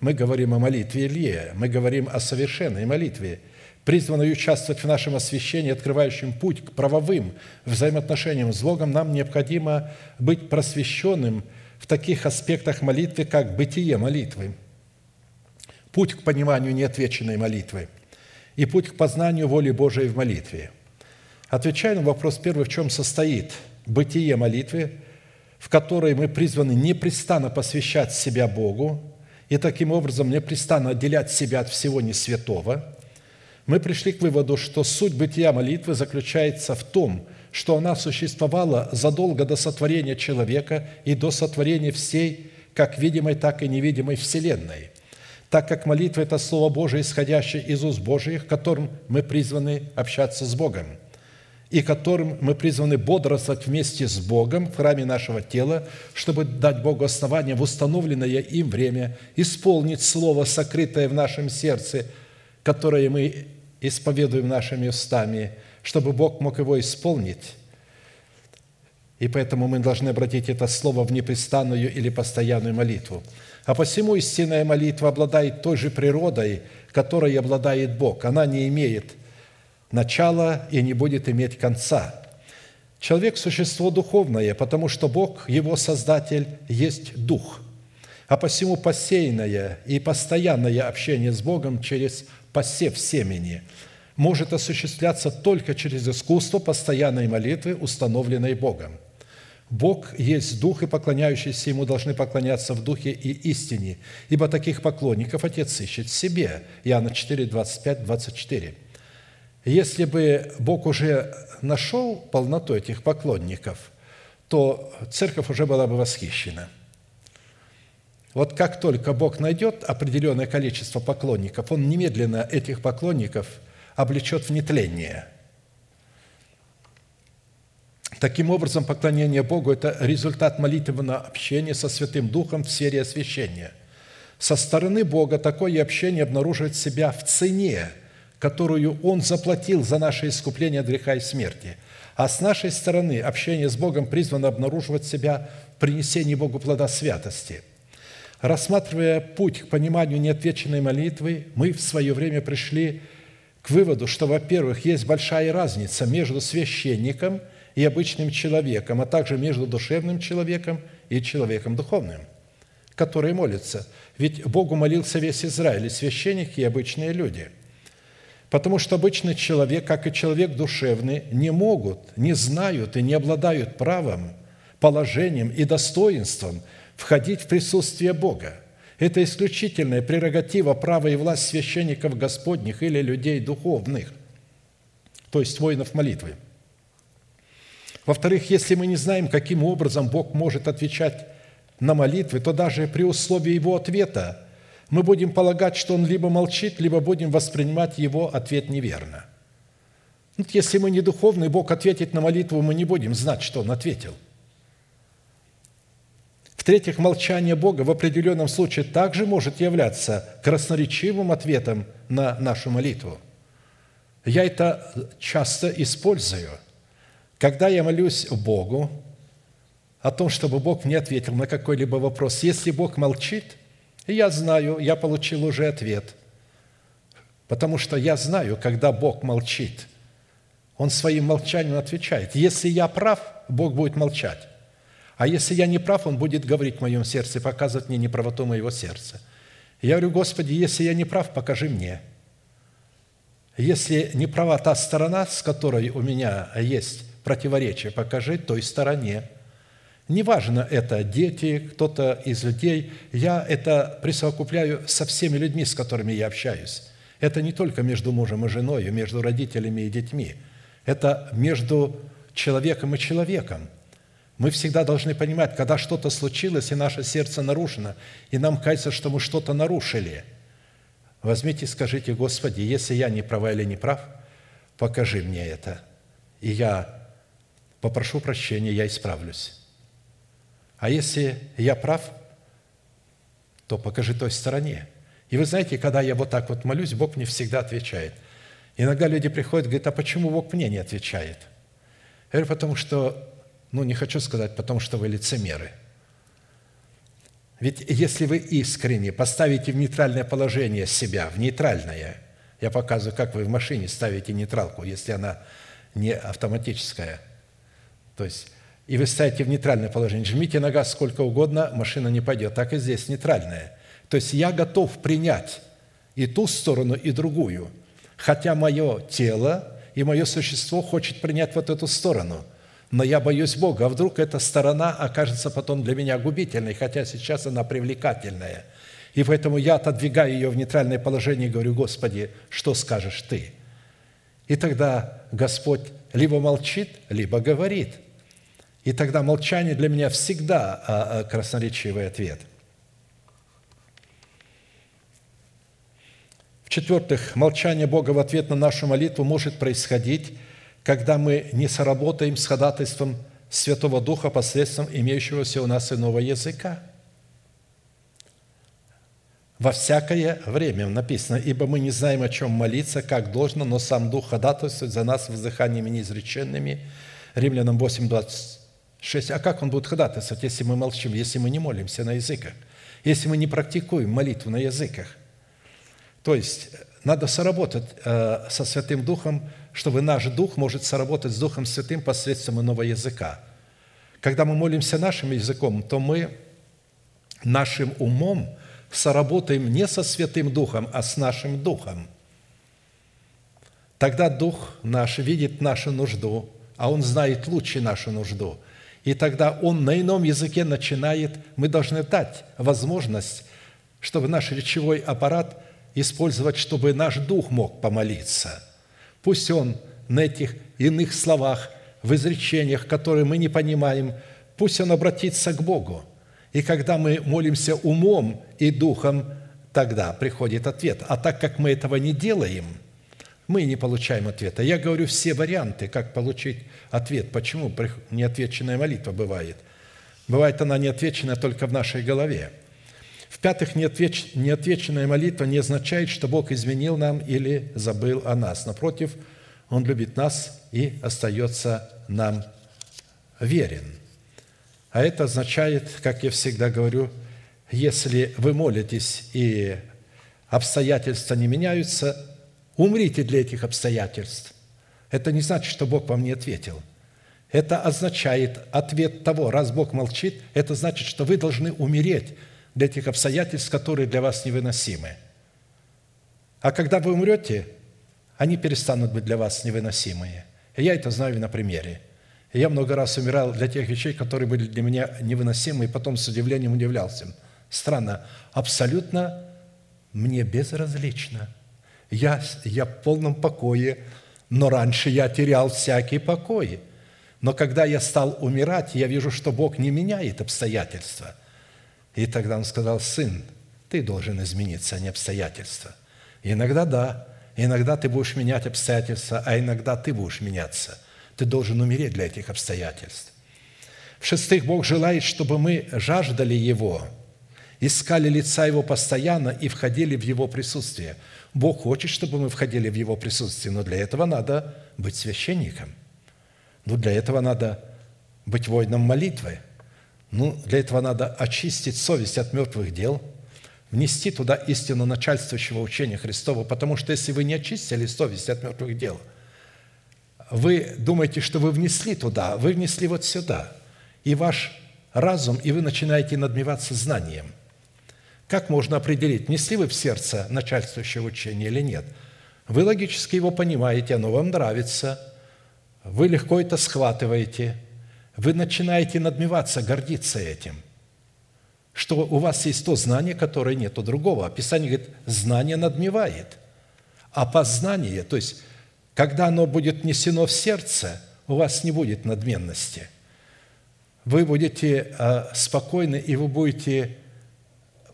мы говорим о молитве Илье, мы говорим о совершенной молитве – призванной участвовать в нашем освящении, открывающем путь к правовым взаимоотношениям с Богом, нам необходимо быть просвещенным в таких аспектах молитвы, как бытие молитвы, путь к пониманию неотвеченной молитвы и путь к познанию воли Божией в молитве. Отвечая на вопрос первый, в чем состоит бытие молитвы, в которой мы призваны непрестанно посвящать себя Богу и таким образом непрестанно отделять себя от всего несвятого – мы пришли к выводу, что суть бытия молитвы заключается в том, что она существовала задолго до сотворения человека и до сотворения всей как видимой, так и невидимой Вселенной, так как молитва – это Слово Божие, исходящее из уст Божьих, которым мы призваны общаться с Богом, и которым мы призваны бодрствовать вместе с Богом в храме нашего тела, чтобы дать Богу основание в установленное им время исполнить Слово, сокрытое в нашем сердце, которое мы исповедуем нашими устами, чтобы Бог мог его исполнить. И поэтому мы должны обратить это слово в непрестанную или постоянную молитву. А посему истинная молитва обладает той же природой, которой обладает Бог. Она не имеет начала и не будет иметь конца. Человек – существо духовное, потому что Бог, его Создатель, есть Дух. А посему посеянное и постоянное общение с Богом через посев семени может осуществляться только через искусство постоянной молитвы, установленной Богом. Бог есть Дух, и поклоняющиеся Ему должны поклоняться в Духе и истине, ибо таких поклонников Отец ищет себе. Иоанна 4, 25, 24. Если бы Бог уже нашел полноту этих поклонников, то церковь уже была бы восхищена – вот как только Бог найдет определенное количество поклонников, Он немедленно этих поклонников облечет в нетление. Таким образом, поклонение Богу – это результат молитвенного общения со Святым Духом в сфере освящения. Со стороны Бога такое общение обнаруживает себя в цене, которую Он заплатил за наше искупление от греха и смерти. А с нашей стороны общение с Богом призвано обнаруживать себя в принесении Богу плода святости – Рассматривая путь к пониманию неотвеченной молитвы, мы в свое время пришли к выводу, что, во-первых, есть большая разница между священником и обычным человеком, а также между душевным человеком и человеком духовным, который молится. Ведь Богу молился весь Израиль, и священники, и обычные люди. Потому что обычный человек, как и человек душевный, не могут, не знают и не обладают правом, положением и достоинством – входить в присутствие Бога. Это исключительная прерогатива права и власть священников Господних или людей духовных, то есть воинов молитвы. Во-вторых, если мы не знаем, каким образом Бог может отвечать на молитвы, то даже при условии Его ответа мы будем полагать, что Он либо молчит, либо будем воспринимать Его ответ неверно. Вот если мы не духовный, Бог ответит на молитву, мы не будем знать, что Он ответил – в-третьих, молчание Бога в определенном случае также может являться красноречивым ответом на нашу молитву. Я это часто использую. Когда я молюсь Богу, о том, чтобы Бог мне ответил на какой-либо вопрос. Если Бог молчит, я знаю, я получил уже ответ. Потому что я знаю, когда Бог молчит, Он своим молчанием отвечает. Если я прав, Бог будет молчать. А если я не прав, Он будет говорить в моем сердце, показывать мне неправоту моего сердца. Я говорю, Господи, если я не прав, покажи мне. Если не права та сторона, с которой у меня есть противоречие, покажи той стороне. Неважно это дети, кто-то из людей, я это присовокупляю со всеми людьми, с которыми я общаюсь. Это не только между мужем и женой, между родителями и детьми. Это между человеком и человеком – мы всегда должны понимать, когда что-то случилось, и наше сердце нарушено, и нам кажется, что мы что-то нарушили. Возьмите и скажите, Господи, если я не права или не прав, покажи мне это, и я попрошу прощения, я исправлюсь. А если я прав, то покажи той стороне. И вы знаете, когда я вот так вот молюсь, Бог мне всегда отвечает. Иногда люди приходят и говорят, а почему Бог мне не отвечает? Я говорю, потому что ну, не хочу сказать, потому что вы лицемеры. Ведь если вы искренне поставите в нейтральное положение себя, в нейтральное, я показываю, как вы в машине ставите нейтралку, если она не автоматическая. То есть, и вы ставите в нейтральное положение, жмите на газ сколько угодно, машина не пойдет. Так и здесь нейтральное. То есть я готов принять и ту сторону, и другую, хотя мое тело и мое существо хочет принять вот эту сторону – но я боюсь Бога, а вдруг эта сторона окажется потом для меня губительной, хотя сейчас она привлекательная. И поэтому я отодвигаю ее в нейтральное положение и говорю, Господи, что скажешь Ты? И тогда Господь либо молчит, либо говорит. И тогда молчание для меня всегда а, а, красноречивый ответ. В-четвертых, молчание Бога в ответ на нашу молитву может происходить – когда мы не сработаем с ходатайством Святого Духа посредством имеющегося у нас иного языка. Во всякое время написано, «Ибо мы не знаем, о чем молиться, как должно, но сам Дух ходатайствует за нас воздыханиями неизреченными». Римлянам 8, 26. А как Он будет ходатайствовать, если мы молчим, если мы не молимся на языках, если мы не практикуем молитву на языках? То есть, надо соработать э, со Святым Духом – чтобы наш дух может соработать с Духом Святым посредством иного языка. Когда мы молимся нашим языком, то мы нашим умом соработаем не со Святым Духом, а с нашим Духом. Тогда Дух наш видит нашу нужду, а Он знает лучше нашу нужду. И тогда Он на ином языке начинает, мы должны дать возможность, чтобы наш речевой аппарат использовать, чтобы наш дух мог помолиться – Пусть он на этих иных словах, в изречениях, которые мы не понимаем, пусть он обратится к Богу. И когда мы молимся умом и духом, тогда приходит ответ. А так как мы этого не делаем, мы не получаем ответа. Я говорю все варианты, как получить ответ. Почему неотвеченная молитва бывает? Бывает она неотвеченная только в нашей голове. В-пятых, неотвеченная молитва не означает, что Бог изменил нам или забыл о нас. Напротив, Он любит нас и остается нам верен. А это означает, как я всегда говорю, если вы молитесь и обстоятельства не меняются, умрите для этих обстоятельств. Это не значит, что Бог вам не ответил. Это означает ответ того, раз Бог молчит, это значит, что вы должны умереть для этих обстоятельств, которые для вас невыносимы. А когда вы умрете, они перестанут быть для вас невыносимые. И я это знаю на примере. И я много раз умирал для тех вещей, которые были для меня невыносимы, и потом с удивлением удивлялся. Странно, абсолютно мне безразлично. Я, я в полном покое, но раньше я терял всякий покой. Но когда я стал умирать, я вижу, что Бог не меняет обстоятельства – и тогда он сказал, сын, ты должен измениться, а не обстоятельства. Иногда да, иногда ты будешь менять обстоятельства, а иногда ты будешь меняться. Ты должен умереть для этих обстоятельств. В-шестых, Бог желает, чтобы мы жаждали Его, искали лица Его постоянно и входили в Его присутствие. Бог хочет, чтобы мы входили в Его присутствие, но для этого надо быть священником. Но для этого надо быть воином молитвы – Ну, для этого надо очистить совесть от мертвых дел, внести туда истину начальствующего учения Христова, потому что если вы не очистили совесть от мертвых дел, вы думаете, что вы внесли туда, вы внесли вот сюда, и ваш разум, и вы начинаете надмеваться знанием. Как можно определить, внесли вы в сердце начальствующего учения или нет? Вы логически его понимаете, оно вам нравится, вы легко это схватываете – вы начинаете надмеваться, гордиться этим, что у вас есть то знание, которое нет у другого. Писание говорит, знание надмевает. А познание, то есть, когда оно будет внесено в сердце, у вас не будет надменности. Вы будете э, спокойны, и вы будете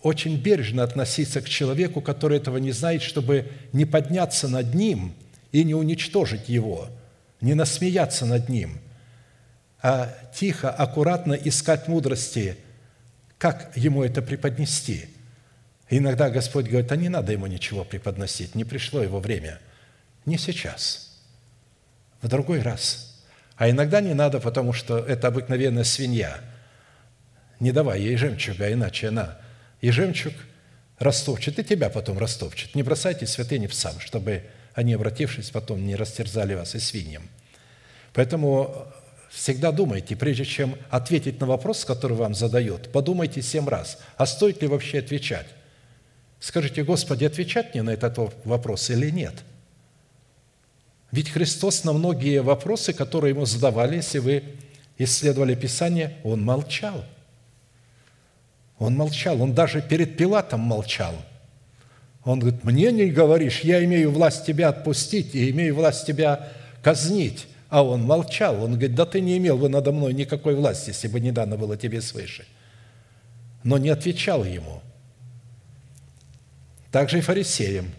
очень бережно относиться к человеку, который этого не знает, чтобы не подняться над ним и не уничтожить его, не насмеяться над ним – а тихо, аккуратно искать мудрости, как ему это преподнести. иногда Господь говорит, а не надо ему ничего преподносить, не пришло его время. Не сейчас, в другой раз. А иногда не надо, потому что это обыкновенная свинья. Не давай ей жемчуга, иначе она и жемчуг растопчет, и тебя потом растопчет. Не бросайте святыни псам, чтобы они, обратившись, потом не растерзали вас и свиньям. Поэтому всегда думайте, прежде чем ответить на вопрос, который вам задает, подумайте семь раз, а стоит ли вообще отвечать. Скажите, Господи, отвечать мне на этот вопрос или нет? Ведь Христос на многие вопросы, которые Ему задавали, если вы исследовали Писание, Он молчал. Он молчал, Он даже перед Пилатом молчал. Он говорит, мне не говоришь, я имею власть тебя отпустить и имею власть тебя казнить. А он молчал. Он говорит, да ты не имел бы надо мной никакой власти, если бы не дано было тебе свыше. Но не отвечал ему. Также и фарисеям.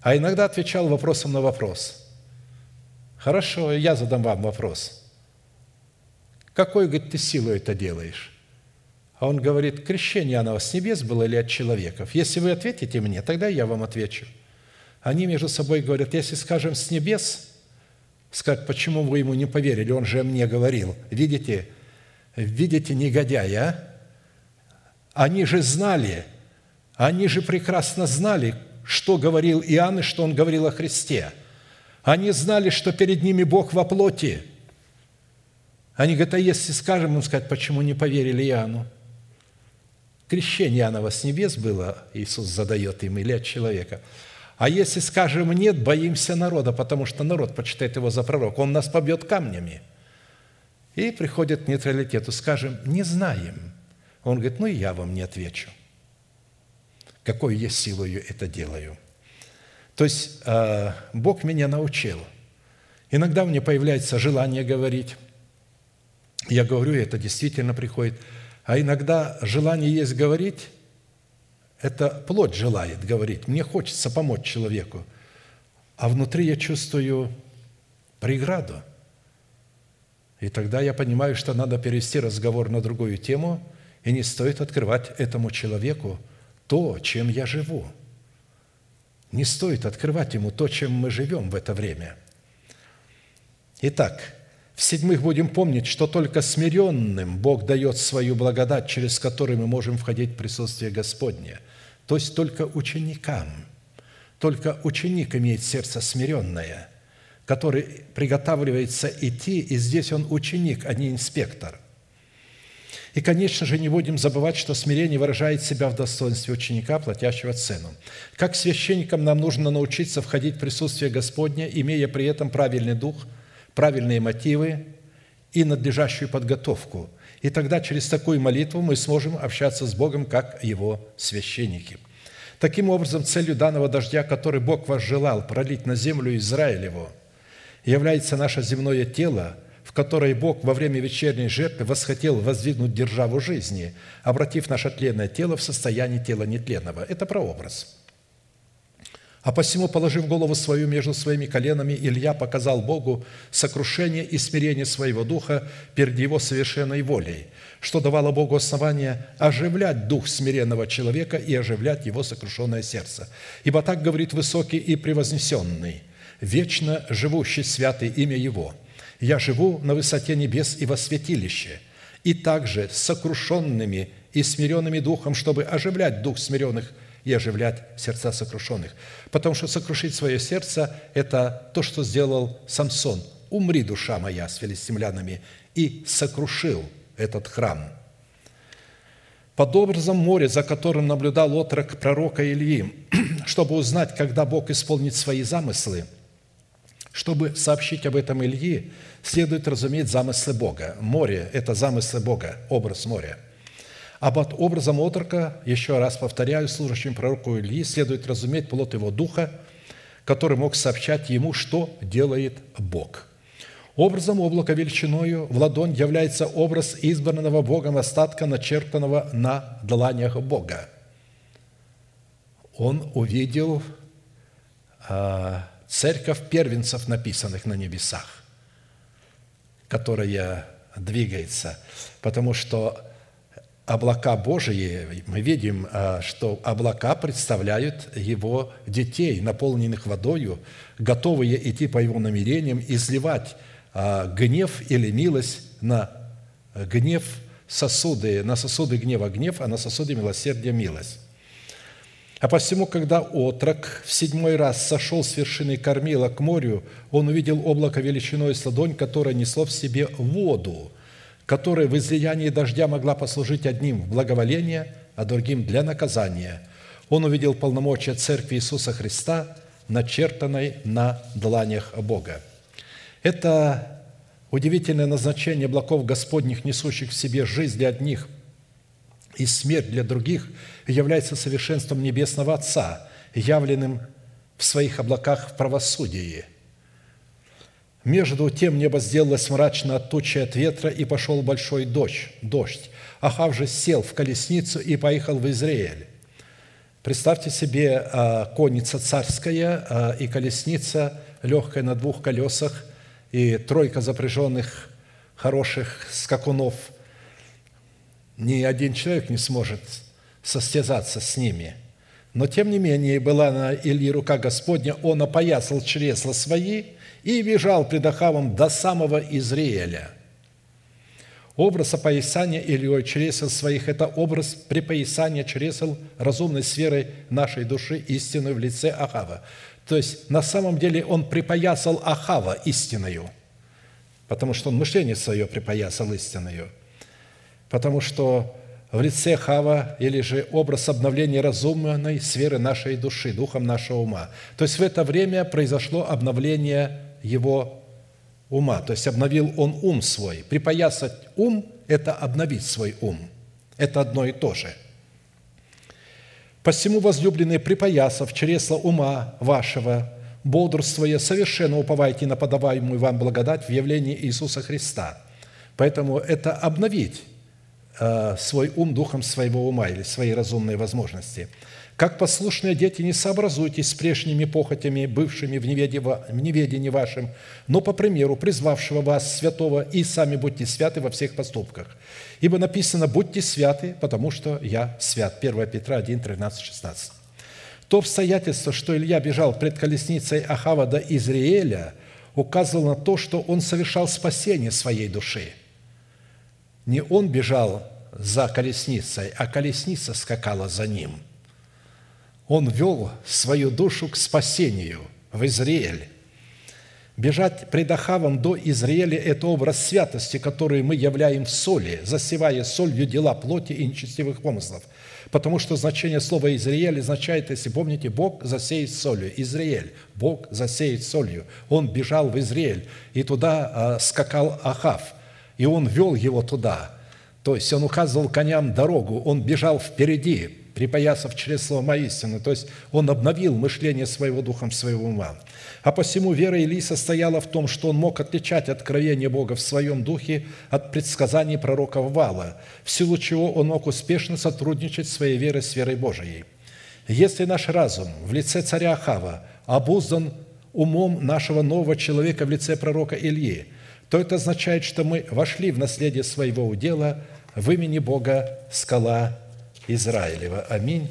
А иногда отвечал вопросом на вопрос. Хорошо, я задам вам вопрос. Какой, говорит, ты силой это делаешь? А он говорит, крещение оно с небес было или от человеков? Если вы ответите мне, тогда я вам отвечу. Они между собой говорят, если скажем с небес – сказать, почему вы ему не поверили, он же мне говорил. Видите, видите негодяя, они же знали, они же прекрасно знали, что говорил Иоанн и что он говорил о Христе. Они знали, что перед ними Бог во плоти. Они говорят, а если скажем им сказать, почему не поверили Иоанну? Крещение Иоаннова с небес было, Иисус задает им, или от человека – а если скажем нет, боимся народа, потому что народ почитает его за пророка, он нас побьет камнями. И приходит к нейтралитету, скажем, не знаем. Он говорит, ну и я вам не отвечу. Какой я силою это делаю. То есть а, Бог меня научил. Иногда мне появляется желание говорить. Я говорю, и это действительно приходит. А иногда желание есть говорить, это плоть желает говорить. Мне хочется помочь человеку. А внутри я чувствую преграду. И тогда я понимаю, что надо перевести разговор на другую тему, и не стоит открывать этому человеку то, чем я живу. Не стоит открывать ему то, чем мы живем в это время. Итак, в-седьмых, будем помнить, что только смиренным Бог дает свою благодать, через которую мы можем входить в присутствие Господне – то есть только ученикам. Только ученик имеет сердце смиренное, который приготавливается идти, и здесь он ученик, а не инспектор. И, конечно же, не будем забывать, что смирение выражает себя в достоинстве ученика, платящего цену. Как священникам нам нужно научиться входить в присутствие Господня, имея при этом правильный дух, правильные мотивы и надлежащую подготовку – и тогда через такую молитву мы сможем общаться с Богом, как Его священники. Таким образом, целью данного дождя, который Бог возжелал пролить на землю Израилеву, является наше земное тело, в которое Бог во время вечерней жертвы восхотел воздвигнуть державу жизни, обратив наше тленное тело в состояние тела нетленного. Это прообраз – а посему, положив голову свою между своими коленами, Илья показал Богу сокрушение и смирение своего духа перед Его совершенной волей, что давало Богу основание оживлять дух смиренного человека и оживлять его сокрушенное сердце. Ибо так говорит высокий и превознесенный, вечно живущий святый имя Его. «Я живу на высоте небес и во святилище, и также сокрушенными и смиренными духом, чтобы оживлять дух смиренных и оживлять сердца сокрушенных. Потому что сокрушить свое сердце – это то, что сделал Самсон. «Умри, душа моя, с филистимлянами!» и сокрушил этот храм. Под образом моря, за которым наблюдал отрок пророка Ильи, чтобы узнать, когда Бог исполнит свои замыслы, чтобы сообщить об этом Ильи, следует разуметь замыслы Бога. Море – это замыслы Бога, образ моря – а под образом отрока, еще раз повторяю, служащим пророку Ильи следует разуметь плод его духа, который мог сообщать ему, что делает Бог. Образом облака величиною в ладонь является образ избранного Богом остатка, начертанного на дланях Бога. Он увидел а, церковь первенцев, написанных на небесах, которая двигается, потому что облака Божии, мы видим, а, что облака представляют Его детей, наполненных водою, готовые идти по Его намерениям, изливать а, гнев или милость на гнев сосуды, на сосуды гнева гнев, а на сосуды милосердия милость. А посему, когда отрок в седьмой раз сошел с вершины кормила к морю, он увидел облако величиной с ладонь, которое несло в себе воду – которая в излиянии дождя могла послужить одним в благоволение, а другим для наказания. Он увидел полномочия Церкви Иисуса Христа, начертанной на дланях Бога. Это удивительное назначение облаков Господних, несущих в себе жизнь для одних и смерть для других, является совершенством Небесного Отца, явленным в своих облаках в правосудии – между тем небо сделалось мрачно от тучи от ветра, и пошел большой дождь. дождь. Ахав же сел в колесницу и поехал в Израиль. Представьте себе а, конница царская а, и колесница легкая на двух колесах, и тройка запряженных хороших скакунов. Ни один человек не сможет состязаться с ними. Но, тем не менее, была на Ильи рука Господня, он опоясал чресла свои – и бежал пред Ахавом до самого Израиля. Образ опоясания Ильей чресел своих – это образ припоясания чресел разумной сферой нашей души истинной в лице Ахава. То есть, на самом деле, он припоясал Ахава истиною, потому что он мышление свое припоясал истиною, потому что в лице Хава или же образ обновления разумной сферы нашей души, духом нашего ума. То есть в это время произошло обновление его ума, то есть обновил он ум свой. Припоясать ум – это обновить свой ум. Это одно и то же. «Посему, возлюбленные, припоясав чресла ума вашего, бодрствуя, совершенно уповайте на подаваемую вам благодать в явлении Иисуса Христа». Поэтому это обновить свой ум духом своего ума или своей разумной возможности – как послушные дети, не сообразуйтесь с прежними похотями, бывшими в неведении вашем, но по примеру призвавшего вас святого, и сами будьте святы во всех поступках. Ибо написано «Будьте святы, потому что я свят». 1 Петра 1, 13, 16. То обстоятельство, что Илья бежал пред колесницей Ахава до Израиля, указывало на то, что он совершал спасение своей души. Не он бежал за колесницей, а колесница скакала за ним – он вел свою душу к спасению в Израиль. Бежать пред Ахавом до Израиля – это образ святости, который мы являем в соли, засевая солью дела плоти и нечестивых помыслов. Потому что значение слова «Израиль» означает, если помните, Бог засеет солью. Израиль, Бог засеет солью. Он бежал в Израиль, и туда э, скакал Ахав, и он вел его туда. То есть он указывал коням дорогу, он бежал впереди, припоясав через слово истины. То есть он обновил мышление своего духом, своего ума. А посему вера Илии состояла в том, что он мог отличать откровение Бога в своем духе от предсказаний пророка Вала, в силу чего он мог успешно сотрудничать своей верой с верой Божией. Если наш разум в лице царя Ахава обуздан умом нашего нового человека в лице пророка Ильи, то это означает, что мы вошли в наследие своего удела в имени Бога скала Израилева. Аминь.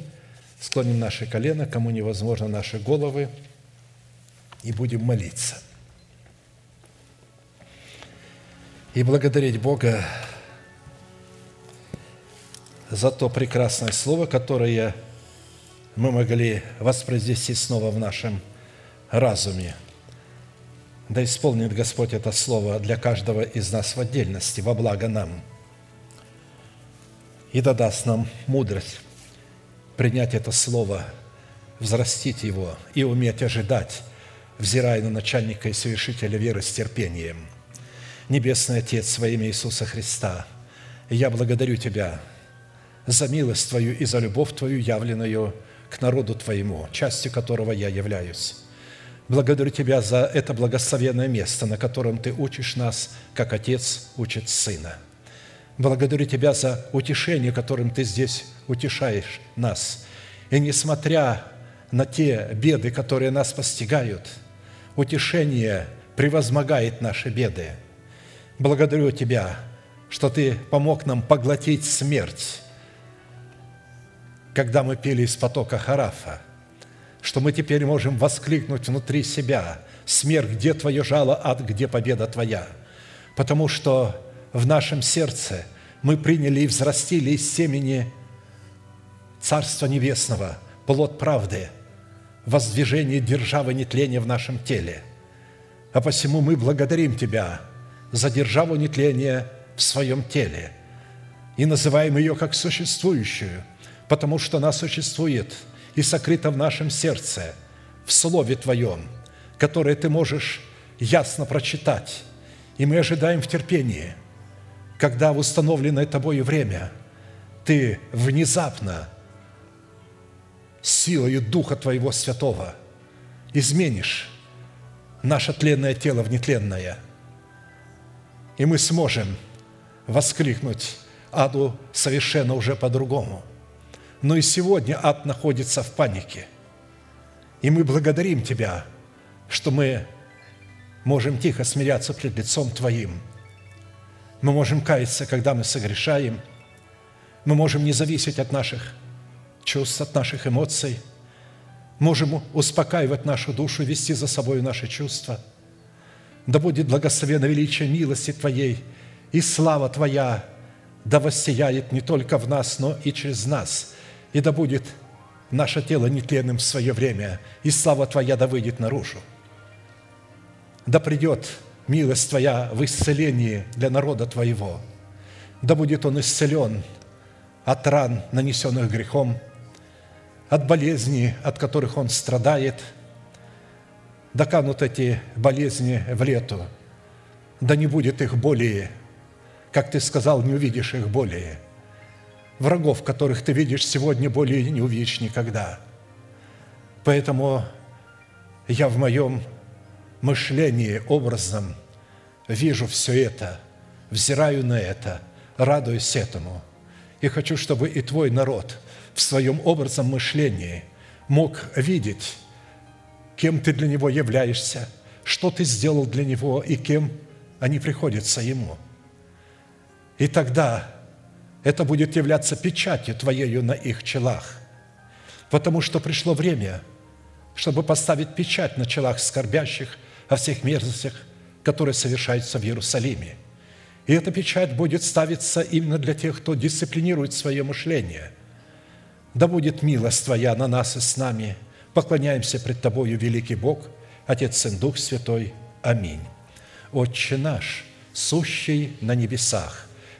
Склоним наши колено, кому невозможно наши головы, и будем молиться. И благодарить Бога за то прекрасное слово, которое мы могли воспроизвести снова в нашем разуме. Да исполнит Господь это слово для каждого из нас в отдельности, во благо нам. И да даст нам мудрость принять это слово, взрастить его и уметь ожидать, взирая на начальника и совершителя веры с терпением. Небесный Отец, во имя Иисуса Христа, я благодарю Тебя за милость Твою и за любовь Твою, явленную к народу Твоему, частью которого я являюсь. Благодарю Тебя за это благословенное место, на котором Ты учишь нас, как Отец учит Сына. Благодарю Тебя за утешение, которым Ты здесь утешаешь нас. И несмотря на те беды, которые нас постигают, утешение превозмогает наши беды. Благодарю Тебя, что Ты помог нам поглотить смерть, когда мы пели из потока Харафа, что мы теперь можем воскликнуть внутри себя «Смерть, где Твое жало, ад, где победа Твоя?» Потому что в нашем сердце мы приняли и взрастили из семени Царства Небесного, плод правды, воздвижение державы нетления в нашем теле. А посему мы благодарим Тебя за державу нетления в своем теле и называем ее как существующую, потому что она существует и сокрыта в нашем сердце, в Слове Твоем, которое Ты можешь ясно прочитать. И мы ожидаем в терпении, когда в установленное Тобою время Ты внезапно силою Духа Твоего Святого изменишь наше тленное тело в нетленное, и мы сможем воскликнуть аду совершенно уже по-другому. Но и сегодня ад находится в панике. И мы благодарим Тебя, что мы можем тихо смиряться пред лицом Твоим. Мы можем каяться, когда мы согрешаем. Мы можем не зависеть от наших чувств, от наших эмоций. Можем успокаивать нашу душу, вести за собой наши чувства. Да будет благословено величие милости Твоей и слава Твоя да воссияет не только в нас, но и через нас. И да будет наше тело нетленным в свое время, и слава Твоя да выйдет наружу. Да придет милость Твоя в исцелении для народа Твоего. Да будет он исцелен от ран, нанесенных грехом – от болезней, от которых он страдает. Да канут эти болезни в лету, да не будет их более, как ты сказал, не увидишь их более. Врагов, которых ты видишь сегодня, более не увидишь никогда. Поэтому я в моем мышлении образом вижу все это, взираю на это, радуюсь этому. И хочу, чтобы и твой народ – в своем образом мышления мог видеть, кем ты для него являешься, что ты сделал для него и кем они приходятся ему. И тогда это будет являться печатью твоею на их челах, потому что пришло время, чтобы поставить печать на челах скорбящих о всех мерзостях, которые совершаются в Иерусалиме. И эта печать будет ставиться именно для тех, кто дисциплинирует свое мышление – да будет милость Твоя на нас и с нами. Поклоняемся пред Тобою, великий Бог, Отец, Сын, Дух Святой. Аминь. Отче наш, сущий на небесах,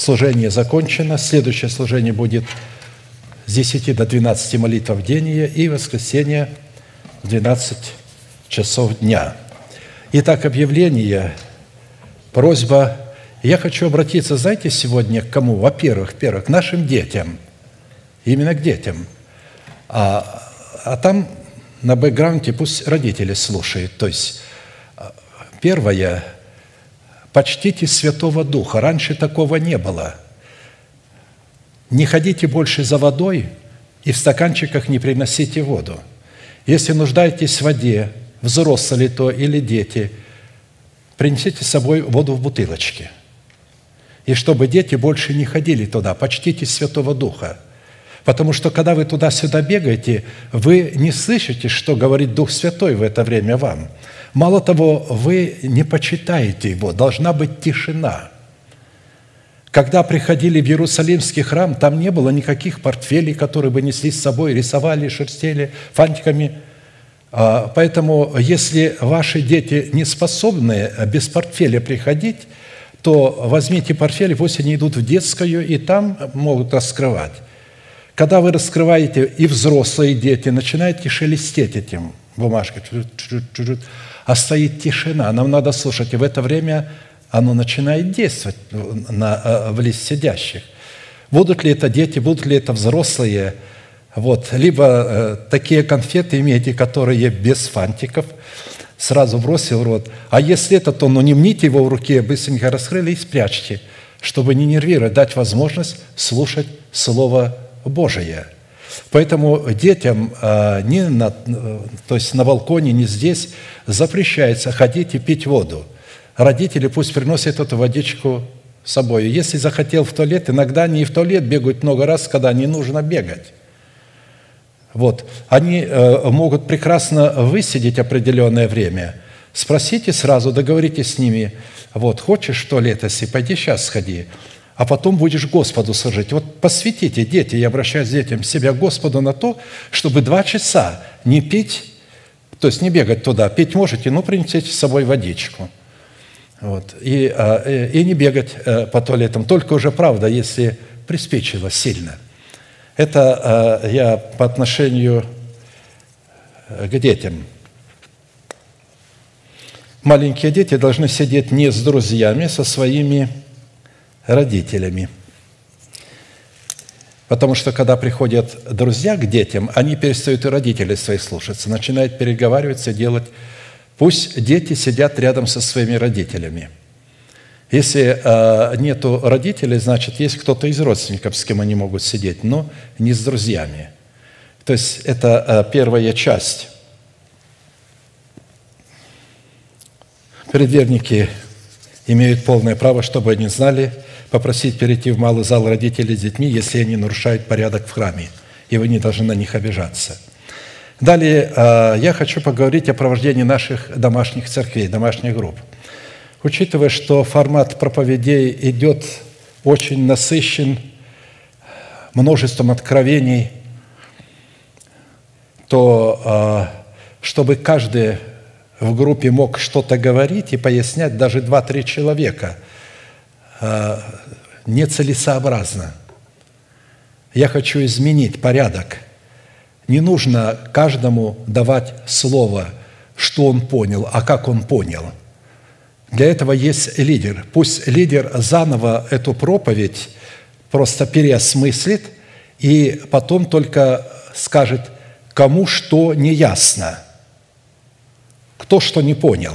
Служение закончено. Следующее служение будет с 10 до 12 молитв в день и воскресенье в 12 часов дня. Итак, объявление, просьба. Я хочу обратиться, знаете, сегодня к кому? Во-первых, первых, к нашим детям. Именно к детям. А, а там на бэкграунде пусть родители слушают. То есть, первое, почтите Святого Духа. Раньше такого не было. Не ходите больше за водой и в стаканчиках не приносите воду. Если нуждаетесь в воде, взрослые то или дети, принесите с собой воду в бутылочке. И чтобы дети больше не ходили туда, почтите Святого Духа. Потому что, когда вы туда-сюда бегаете, вы не слышите, что говорит Дух Святой в это время вам. Мало того, вы не почитаете Его, должна быть тишина. Когда приходили в Иерусалимский храм, там не было никаких портфелей, которые бы несли с собой, рисовали, шерстели фантиками – а, поэтому, если ваши дети не способны без портфеля приходить, то возьмите портфель, пусть они идут в детскую, и там могут раскрывать. Когда вы раскрываете, и взрослые дети, начинаете шелестеть этим бумажкой, а стоит тишина, нам надо слушать, и в это время оно начинает действовать на, э, в лист сидящих. Будут ли это дети, будут ли это взрослые – вот. Либо э, такие конфеты имейте, которые без фантиков, сразу бросил в рот. А если это, то ну, не мните его в руке, быстренько раскрыли и спрячьте, чтобы не нервировать, дать возможность слушать Слово Божие. Поэтому детям э, не на, то есть на балконе, не здесь запрещается ходить и пить воду. Родители пусть приносят эту водичку с собой. Если захотел в туалет, иногда они и в туалет бегают много раз, когда не нужно бегать. Вот. Они э, могут прекрасно высидеть определенное время. Спросите сразу, договоритесь с ними. Вот, хочешь в туалет, если пойди сейчас сходи, а потом будешь Господу служить. Вот посвятите, дети, я обращаюсь к детям, себя Господу на то, чтобы два часа не пить, то есть не бегать туда. Пить можете, но принесите с собой водичку. Вот. И, а, и не бегать э, по туалетам. Только уже, правда, если приспичило сильно – это э, я по отношению э, к детям. Маленькие дети должны сидеть не с друзьями, со своими родителями. Потому что когда приходят друзья к детям, они перестают и родителей своих слушаться, начинают переговариваться, делать. Пусть дети сидят рядом со своими родителями – если э, нету родителей, значит, есть кто-то из родственников, с кем они могут сидеть, но не с друзьями. То есть это э, первая часть. Предверники имеют полное право, чтобы они знали, попросить перейти в малый зал родителей с детьми, если они нарушают порядок в храме, и вы не должны на них обижаться. Далее э, я хочу поговорить о провождении наших домашних церквей, домашних групп – Учитывая, что формат проповедей идет очень насыщен множеством откровений, то а, чтобы каждый в группе мог что-то говорить и пояснять, даже два-три человека, нецелесообразно. Я хочу изменить порядок. Не нужно каждому давать слово, что он понял, а как он понял – для этого есть лидер. Пусть лидер заново эту проповедь просто переосмыслит и потом только скажет, кому что не ясно, кто что не понял.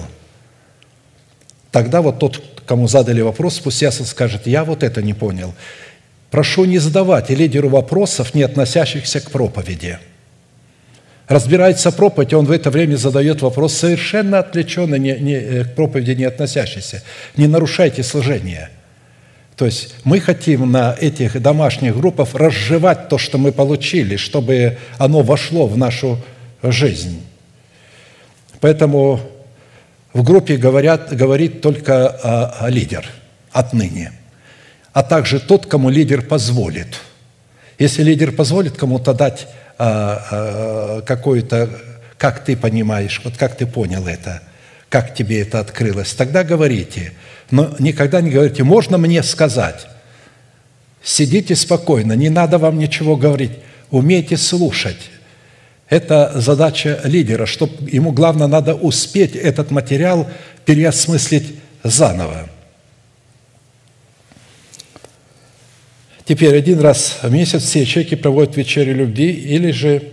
Тогда вот тот, кому задали вопрос, ясно скажет, я вот это не понял. Прошу не задавать лидеру вопросов, не относящихся к проповеди – разбирается проповедь, он в это время задает вопрос совершенно отвлеченный, не, не, э, к проповеди не относящийся. Не нарушайте служение. То есть мы хотим на этих домашних группах разжевать то, что мы получили, чтобы оно вошло в нашу жизнь. Поэтому в группе говорят, говорит только а, лидер отныне, а также тот, кому лидер позволит. Если лидер позволит кому-то дать а, а, какой-то, как ты понимаешь, вот как ты понял это, как тебе это открылось, тогда говорите. Но никогда не говорите, можно мне сказать. Сидите спокойно, не надо вам ничего говорить. умейте слушать. Это задача лидера, чтобы ему, главное, надо успеть этот материал переосмыслить заново. Теперь один раз в месяц все ячейки проводят вечерю любви или же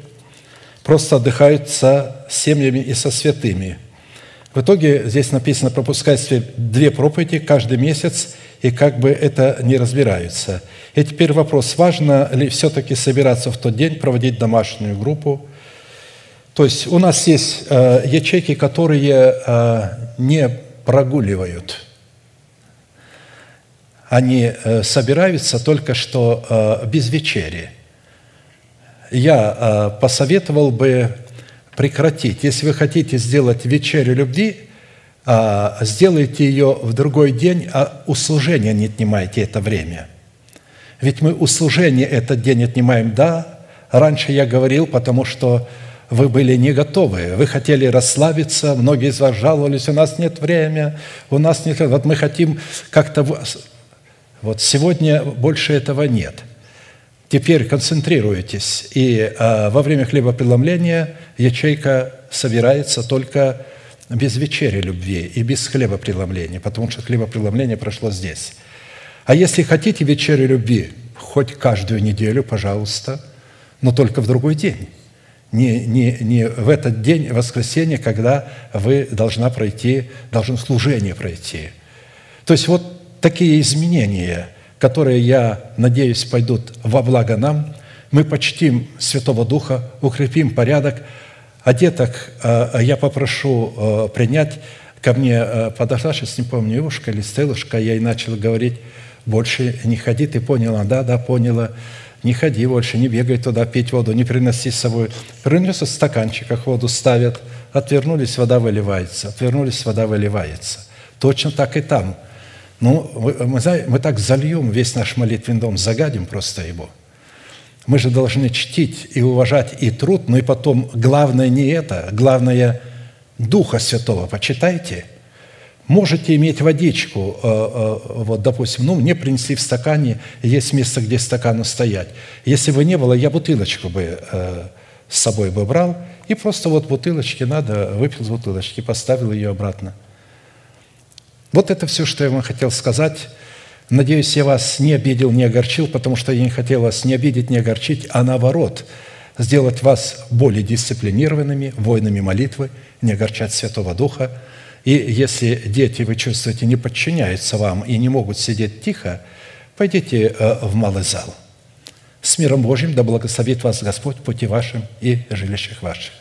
просто отдыхают со семьями и со святыми. В итоге здесь написано пропускать две проповеди каждый месяц, и как бы это не разбираются. И теперь вопрос, важно ли все-таки собираться в тот день, проводить домашнюю группу. То есть у нас есть э, ячейки, которые э, не прогуливают. Они э, собираются только что э, без вечери. Я э, посоветовал бы прекратить. Если вы хотите сделать вечерю любви, а, сделайте ее в другой день, а у служения не отнимайте это время. Ведь мы у служения этот день отнимаем, да, раньше я говорил, потому что вы были не готовы, вы хотели расслабиться, многие из вас жаловались, у нас нет времени, у нас нет... Вот мы хотим как-то... Вот сегодня больше этого нет – Теперь концентрируйтесь, и а, во время хлебопреломления ячейка собирается только без вечери любви и без хлебопреломления, потому что хлебопреломление прошло здесь. А если хотите вечерю любви, хоть каждую неделю, пожалуйста, но только в другой день. Не, не, не в этот день, воскресенье, когда вы должна пройти, должен служение пройти. То есть вот такие изменения – которые, я надеюсь, пойдут во благо нам, мы почтим Святого Духа, укрепим порядок, а деток э, я попрошу э, принять. Ко мне э, подошла, сейчас не помню, Ивушка или Стелушка, я ей начал говорить, больше не ходи, ты поняла, да, да, поняла, не ходи больше, не бегай туда пить воду, не приноси с собой. Принес в стаканчиках воду ставят, отвернулись, вода выливается, отвернулись, вода выливается. Точно так и там – ну, мы, мы, мы так зальем весь наш молитвенный дом, загадим просто его. Мы же должны чтить и уважать и труд, но и потом главное не это, главное Духа Святого. Почитайте. Можете иметь водичку, э, э, вот, допустим, ну, мне принесли в стакане, есть место, где стакану стоять. Если бы не было, я бутылочку бы э, с собой бы брал, и просто вот бутылочки надо, выпил с бутылочки, поставил ее обратно – вот это все, что я вам хотел сказать. Надеюсь, я вас не обидел, не огорчил, потому что я не хотел вас не обидеть, не огорчить, а наоборот, сделать вас более дисциплинированными, воинами молитвы, не огорчать Святого Духа. И если дети, вы чувствуете, не подчиняются вам и не могут сидеть тихо, пойдите э, в малый зал. С миром Божьим да благословит вас Господь пути вашим и жилищах ваших.